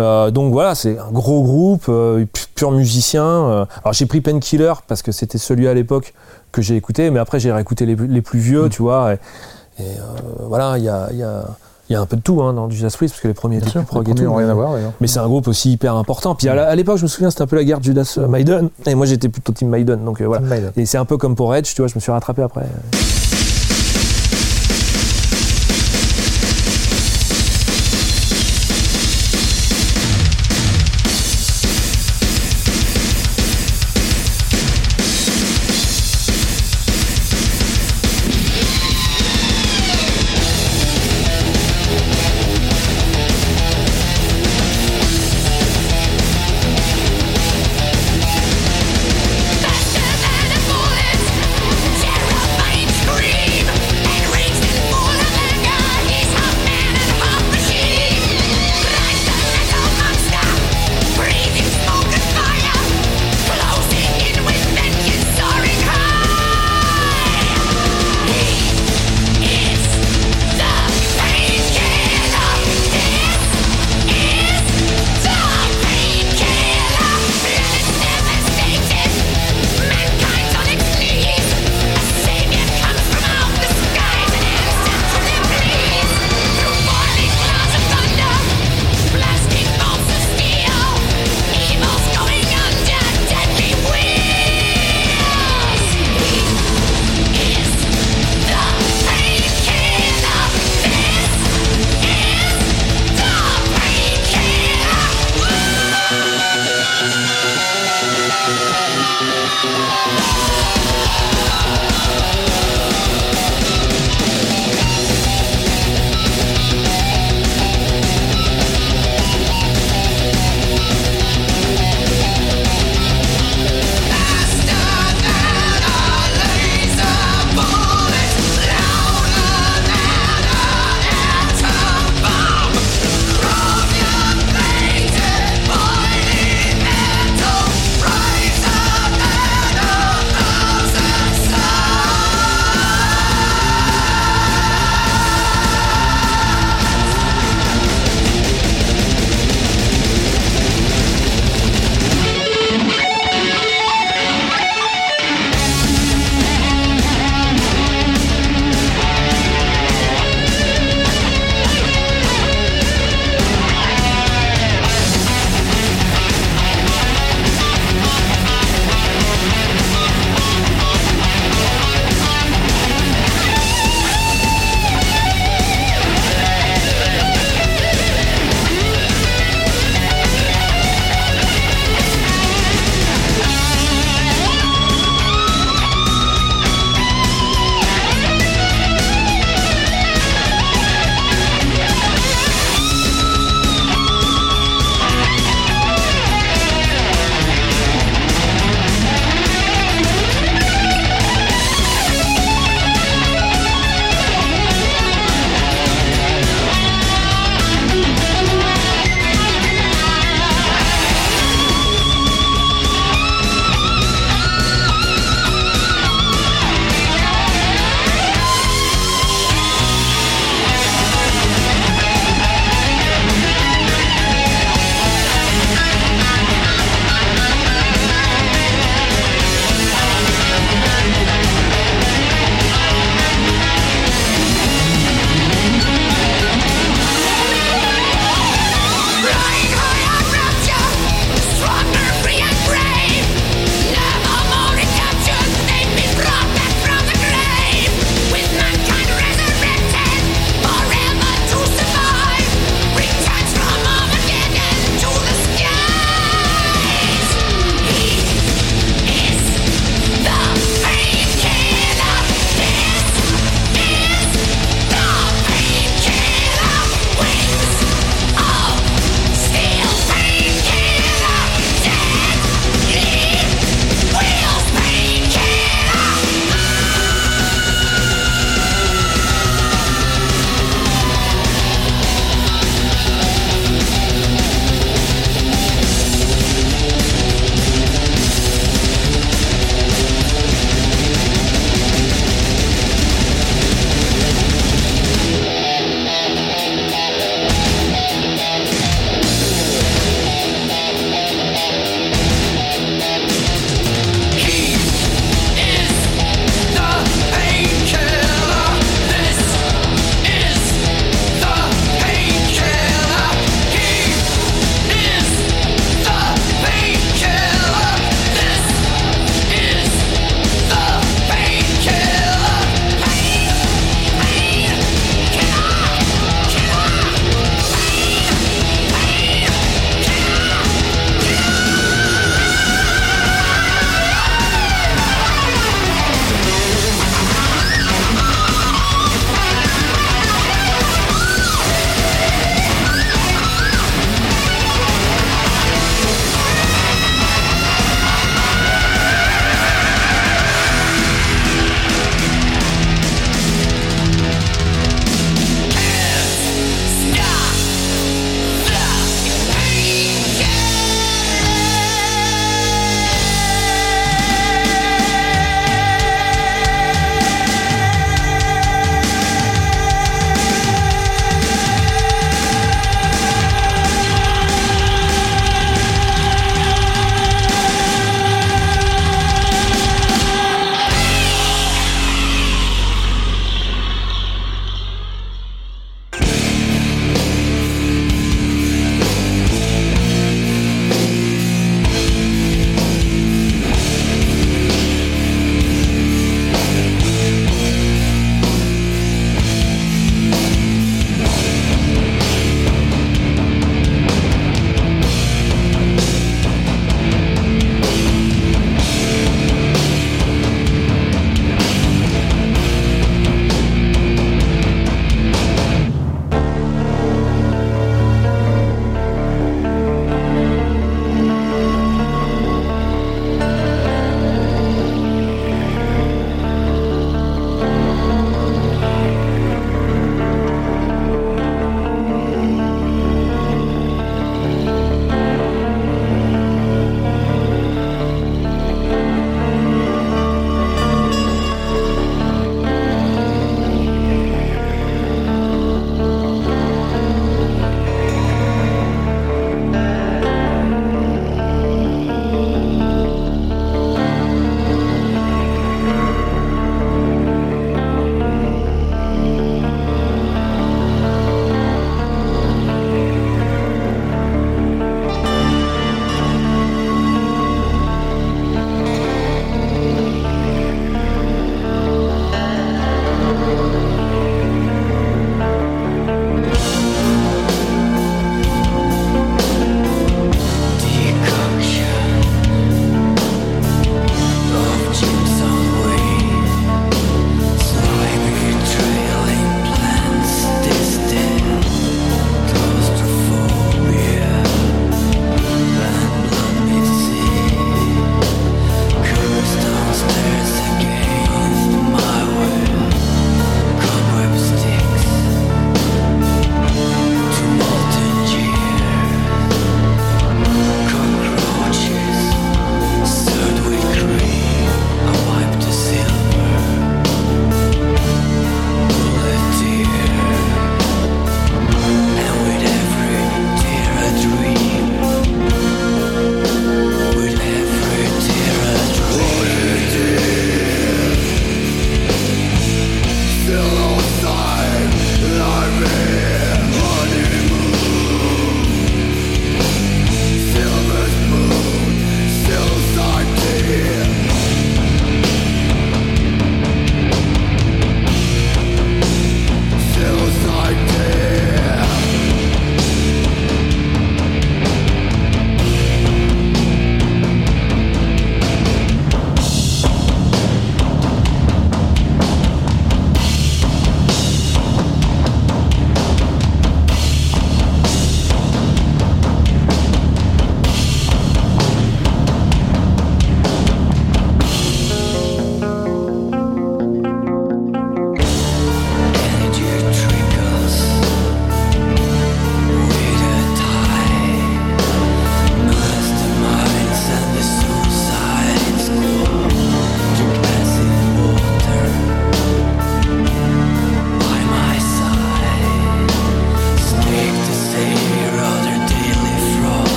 Euh, donc voilà, c'est un gros groupe, euh, pu- pur musicien. euh. Alors j'ai pris Painkiller parce que c'était celui à l'époque que j'ai écouté, mais après j'ai réécouté les, les plus vieux, Mm. tu vois. Et, et, voilà, il y a, y, a, il y a un peu de tout hein, dans Judas Priest parce que les premiers étaient plus prog et tout. rien mais- c'est un groupe aussi hyper important. Puis à l'époque, je me souviens, c'était un peu la guerre Judas Maiden. Et moi, j'étais plutôt Team Maiden. Donc euh, voilà. Maiden. Et c'est un peu comme pour Edge, tu vois, je me suis rattrapé après.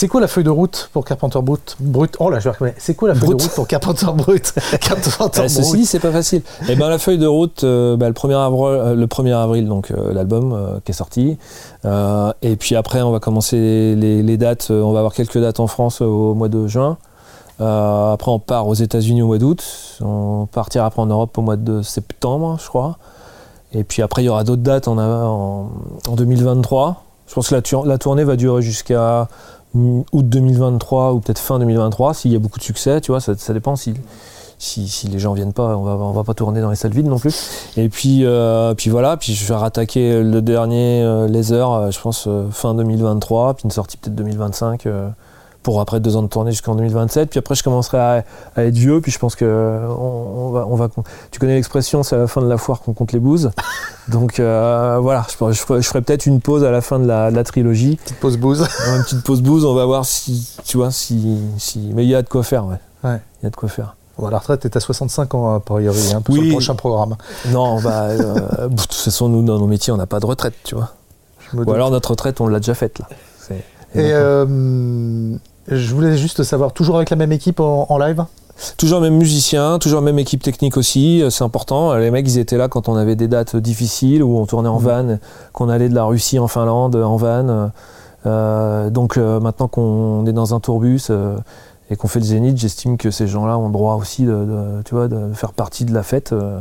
C'est quoi la feuille de route pour Carpenter Brut, Brut Oh là, je vais recommencer. C'est quoi la feuille Brut. de route pour Carpenter Brut Carpenter ceci Brut. c'est pas facile. Et ben la feuille de route, euh, bah, le 1er avril, euh, le 1er avril donc euh, l'album euh, qui est sorti. Et puis après, on va commencer les, les dates. on va avoir quelques dates en France au mois de juin. Après, on part aux États-Unis au mois d'août. On partira après en Europe au mois de septembre, je crois. Et puis après, il y aura d'autres dates en, en, en 2023. Je pense que la, tour- la tournée va durer jusqu'à août 2023 ou peut-être fin 2023 s'il y a beaucoup de succès. Tu vois, ça, dépend si, si, les gens viennent pas, on va, on va pas tourner dans les salles vides non plus. Et puis, euh, puis voilà, puis je vais rattaquer le dernier euh, Laser, euh, je pense fin 2023, puis une sortie peut-être 2025. Pour après deux ans de tournée jusqu'en 2027. Puis après, je commencerai à, à être vieux. Puis je pense que euh, on, on va, on va. Tu connais l'expression, c'est à la fin de la foire qu'on compte les bouses. Donc euh, voilà, je, je ferai, peut-être une pause à la fin de la, de la trilogie. Petite pause bouse. Une petite pause bouse. On va voir si, tu vois, si, si. Mais il y a de quoi faire, ouais. Ouais. Il y a de quoi faire. Bon, la retraite est à 65 ans, a priori, hein, pour Oui. le prochain programme. Non, bah, euh, de toute façon, nous, dans nos métiers, on n'a pas de retraite, tu vois. Ou alors notre retraite, on l'a déjà faite là. Et euh, je voulais juste savoir, toujours avec la même équipe en, en live? Toujours même musicien, toujours même équipe technique aussi, euh, c'est important. Les mecs, ils étaient là quand on avait des dates difficiles, où on tournait en van, qu'on allait de la Russie en Finlande en van. Euh, donc euh, maintenant qu'on est dans un tourbus euh, et qu'on fait le zénith, j'estime que ces gens-là ont le droit aussi de, de- tu vois, de faire partie de la fête. euh,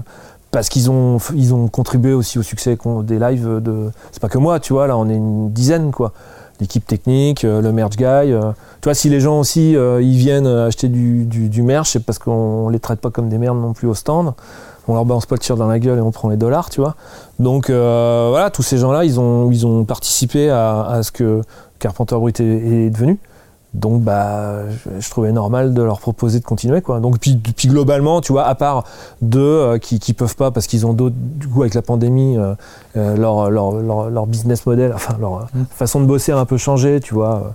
parce qu'ils ont, ils ont contribué aussi au succès des lives de. C'est pas que moi, tu vois, là on est une dizaine quoi. L'équipe technique, euh, le merch guy. euh, tu vois, si les gens aussi euh, ils viennent acheter du, du, merch, c'est parce qu'on les traite pas comme des merdes non plus au stand. On leur balance pas le tir dans la gueule et on prend les dollars, tu vois. Donc voilà, tous ces gens-là, ils ont, ils ont participé à, à ce que Carpenter Brut est devenu. Donc bah, je, je trouvais normal de leur proposer de continuer quoi. Donc puis, puis globalement, tu vois, à part deux euh, qui, qui peuvent pas parce qu'ils ont d'autres du coup avec la pandémie, euh, euh, leur, leur, leur, leur business model, enfin leur Mm. façon de bosser a un peu changé, tu vois.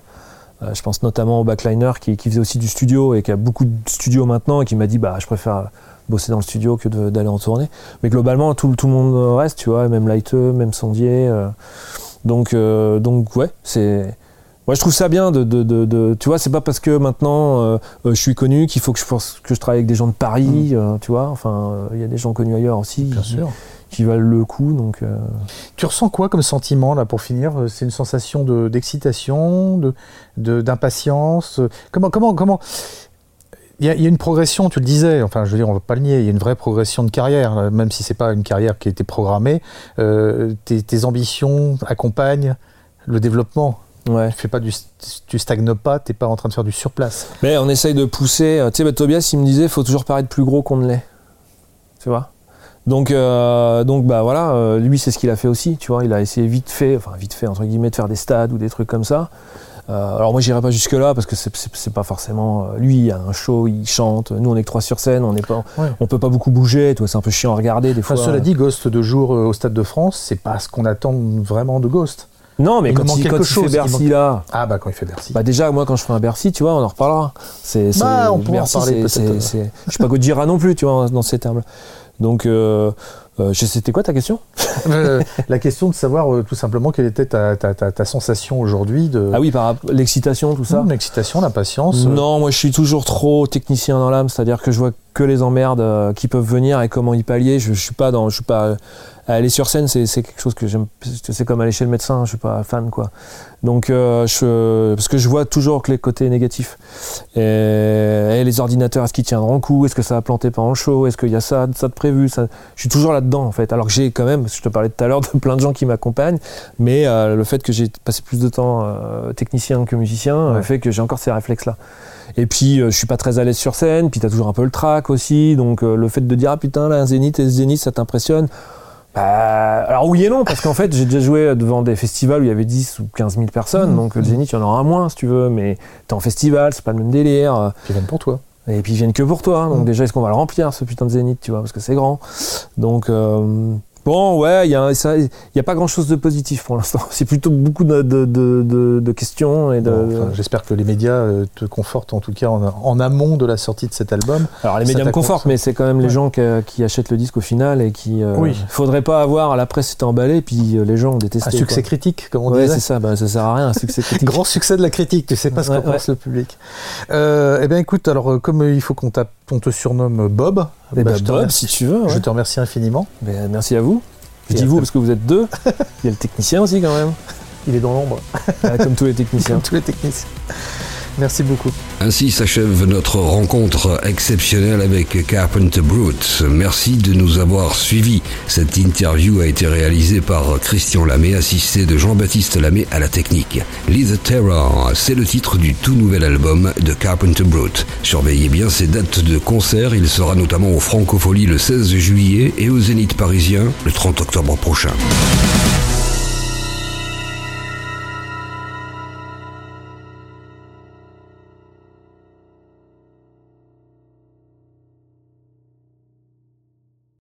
Euh, je pense notamment au backliner qui, qui faisait aussi du studio et qui a beaucoup de studios maintenant et qui m'a dit bah je préfère bosser dans le studio que d'aller en tournée. Mais globalement tout, tout le monde reste, tu vois, même Lighteux, même Sondier. donc donc ouais, c'est moi, je trouve ça bien de, de, de- de- tu vois, c'est pas parce que maintenant euh, euh, je suis connu qu'il faut que je pense que je travaille avec des gens de Paris, euh, tu vois. Enfin, euh, il y a des gens connus ailleurs aussi Bien qui, sûr. qui valent le coup. Donc, Tu ressens quoi comme sentiment, là, pour finir? C'est une sensation de- d'excitation, de, de- d'impatience Comment, comment, comment? Il y, a, il y a une progression, tu le disais, enfin je veux dire, on va pas le nier, il y a une vraie progression de carrière, même si c'est pas une carrière qui a été programmée. Euh, tes, tes ambitions accompagnent le développement? Ouais. Tu fais pas du, tu stagnes pas, t'es pas en train de faire du surplace. Mais on essaye de pousser. euh, Tu sais, bah, Tobias, il me disait, faut toujours paraître plus gros qu'on ne l'est. Tu vois? Donc, euh, donc bah voilà, euh, lui c'est ce qu'il a fait aussi, tu vois. Il a essayé vite fait, enfin vite fait entre guillemets, de faire des stades ou des trucs comme ça. Euh, alors moi j'irai pas jusque là parce que c'est- pas forcément lui. Il a un show, il chante. Nous on est que trois sur scène, on n'est pas, Ouais. on peut pas beaucoup bouger. C'est un peu chiant à regarder des Enfin, fois. cela dit, Ghost de jour au Stade de France, c'est pas ce qu'on attend vraiment de Ghost. Non, mais il quand il, quand quelque il chose, fait Bercy manque- là, Ah bah quand il fait Bercy. Bah déjà, moi, quand je ferai un Bercy, tu vois, on en reparlera. C'est, c'est- Bah, on pourra en Bercy, parler c'est- peut-être. c'est- c'est- Je suis pas Gojira non plus, tu vois, dans ces termes-là. Donc, euh, euh, c'était quoi ta question? Euh, la question de savoir euh, tout simplement quelle était ta, ta, ta, ta sensation aujourd'hui de Ah oui, par rapport- l'excitation, tout ça. Mmh, l'excitation, l'impatience. euh, Non, moi, je suis toujours trop technicien dans l'âme, c'est-à-dire que je vois que les emmerdes euh, qui peuvent venir et comment y pallier. Je, je suis pas dans, je suis pas aller sur scène, c'est, quelque chose que j'aime. C'est comme aller chez le médecin, je suis pas fan, quoi. Donc, euh, je, parce que je vois toujours que les côtés négatifs. Et, et les ordinateurs, est-ce qu'ils tiendront le coup? Est-ce que ça va planter pendant le show? Est-ce qu'il y a ça, ça de prévu? Ça... Je suis toujours là-dedans, en fait. Alors que j'ai quand même, je te parlais tout à l'heure de plein de gens qui m'accompagnent, mais euh, le fait que j'ai passé plus de temps euh, technicien que musicien Ouais. fait que j'ai encore ces réflexes-là. Et puis, je suis pas très à l'aise sur scène, puis t'as toujours un peu le trac aussi, donc le fait de dire, ah putain, là, un zénith et zénith, ça t'impressionne bah, alors oui et non, parce qu'en fait j'ai déjà joué devant des festivals où il y avait 10 ou 15 000 personnes, Mmh. donc le Zénith il y en aura moins si tu veux, mais t'es en festival, c'est pas le même délire, Qui viennent pour toi. et puis ils viennent que pour toi, donc Mmh. déjà est-ce qu'on va le remplir ce putain de Zénith, tu vois, parce que c'est grand. Donc, euh, Bon, ouais, il y a, pas grand chose de positif pour l'instant. C'est plutôt beaucoup de, de, de, de- de questions et de. Bon, enfin, J'espère que les médias euh, te confortent en tout cas en, en amont de la sortie de cet album. Alors les médias me confortent, mais c'est quand même les gens qui, qui achètent le disque au final et qui. euh, Oui. Faudrait pas avoir la presse s'était emballée puis euh, les gens ont détesté. Un succès quoi. critique, comme on Ouais, disait. c'est ça. Bah, ça sert à rien un succès critique. Grand succès de la critique, tu sais pas ce Ouais, qu'en pense le public. Euh, eh bien écoute, alors euh, comme euh, il faut qu'on tape- on te surnomme Bob, Eh bah, ben, te Bob, remercie, si tu veux. je te remercie infiniment. Ben, merci à vous. Je Et dis vous parce que vous êtes deux. Il y a le technicien aussi quand même, Il est dans l'ombre, Ah, comme tous les techniciens. comme tous les techniciens. Merci beaucoup. Ainsi s'achève notre rencontre exceptionnelle avec Carpenter Brute. Merci de nous avoir suivis. Cette interview a été réalisée par Christian Lamé, assisté de Jean-Baptiste Lamé à la technique. Lead Terror, c'est le titre du tout nouvel album de Carpenter Brute. Surveillez bien ses dates de concert. Il sera notamment au Francophonie le 16 juillet et au Zénith parisien le 30 octobre prochain.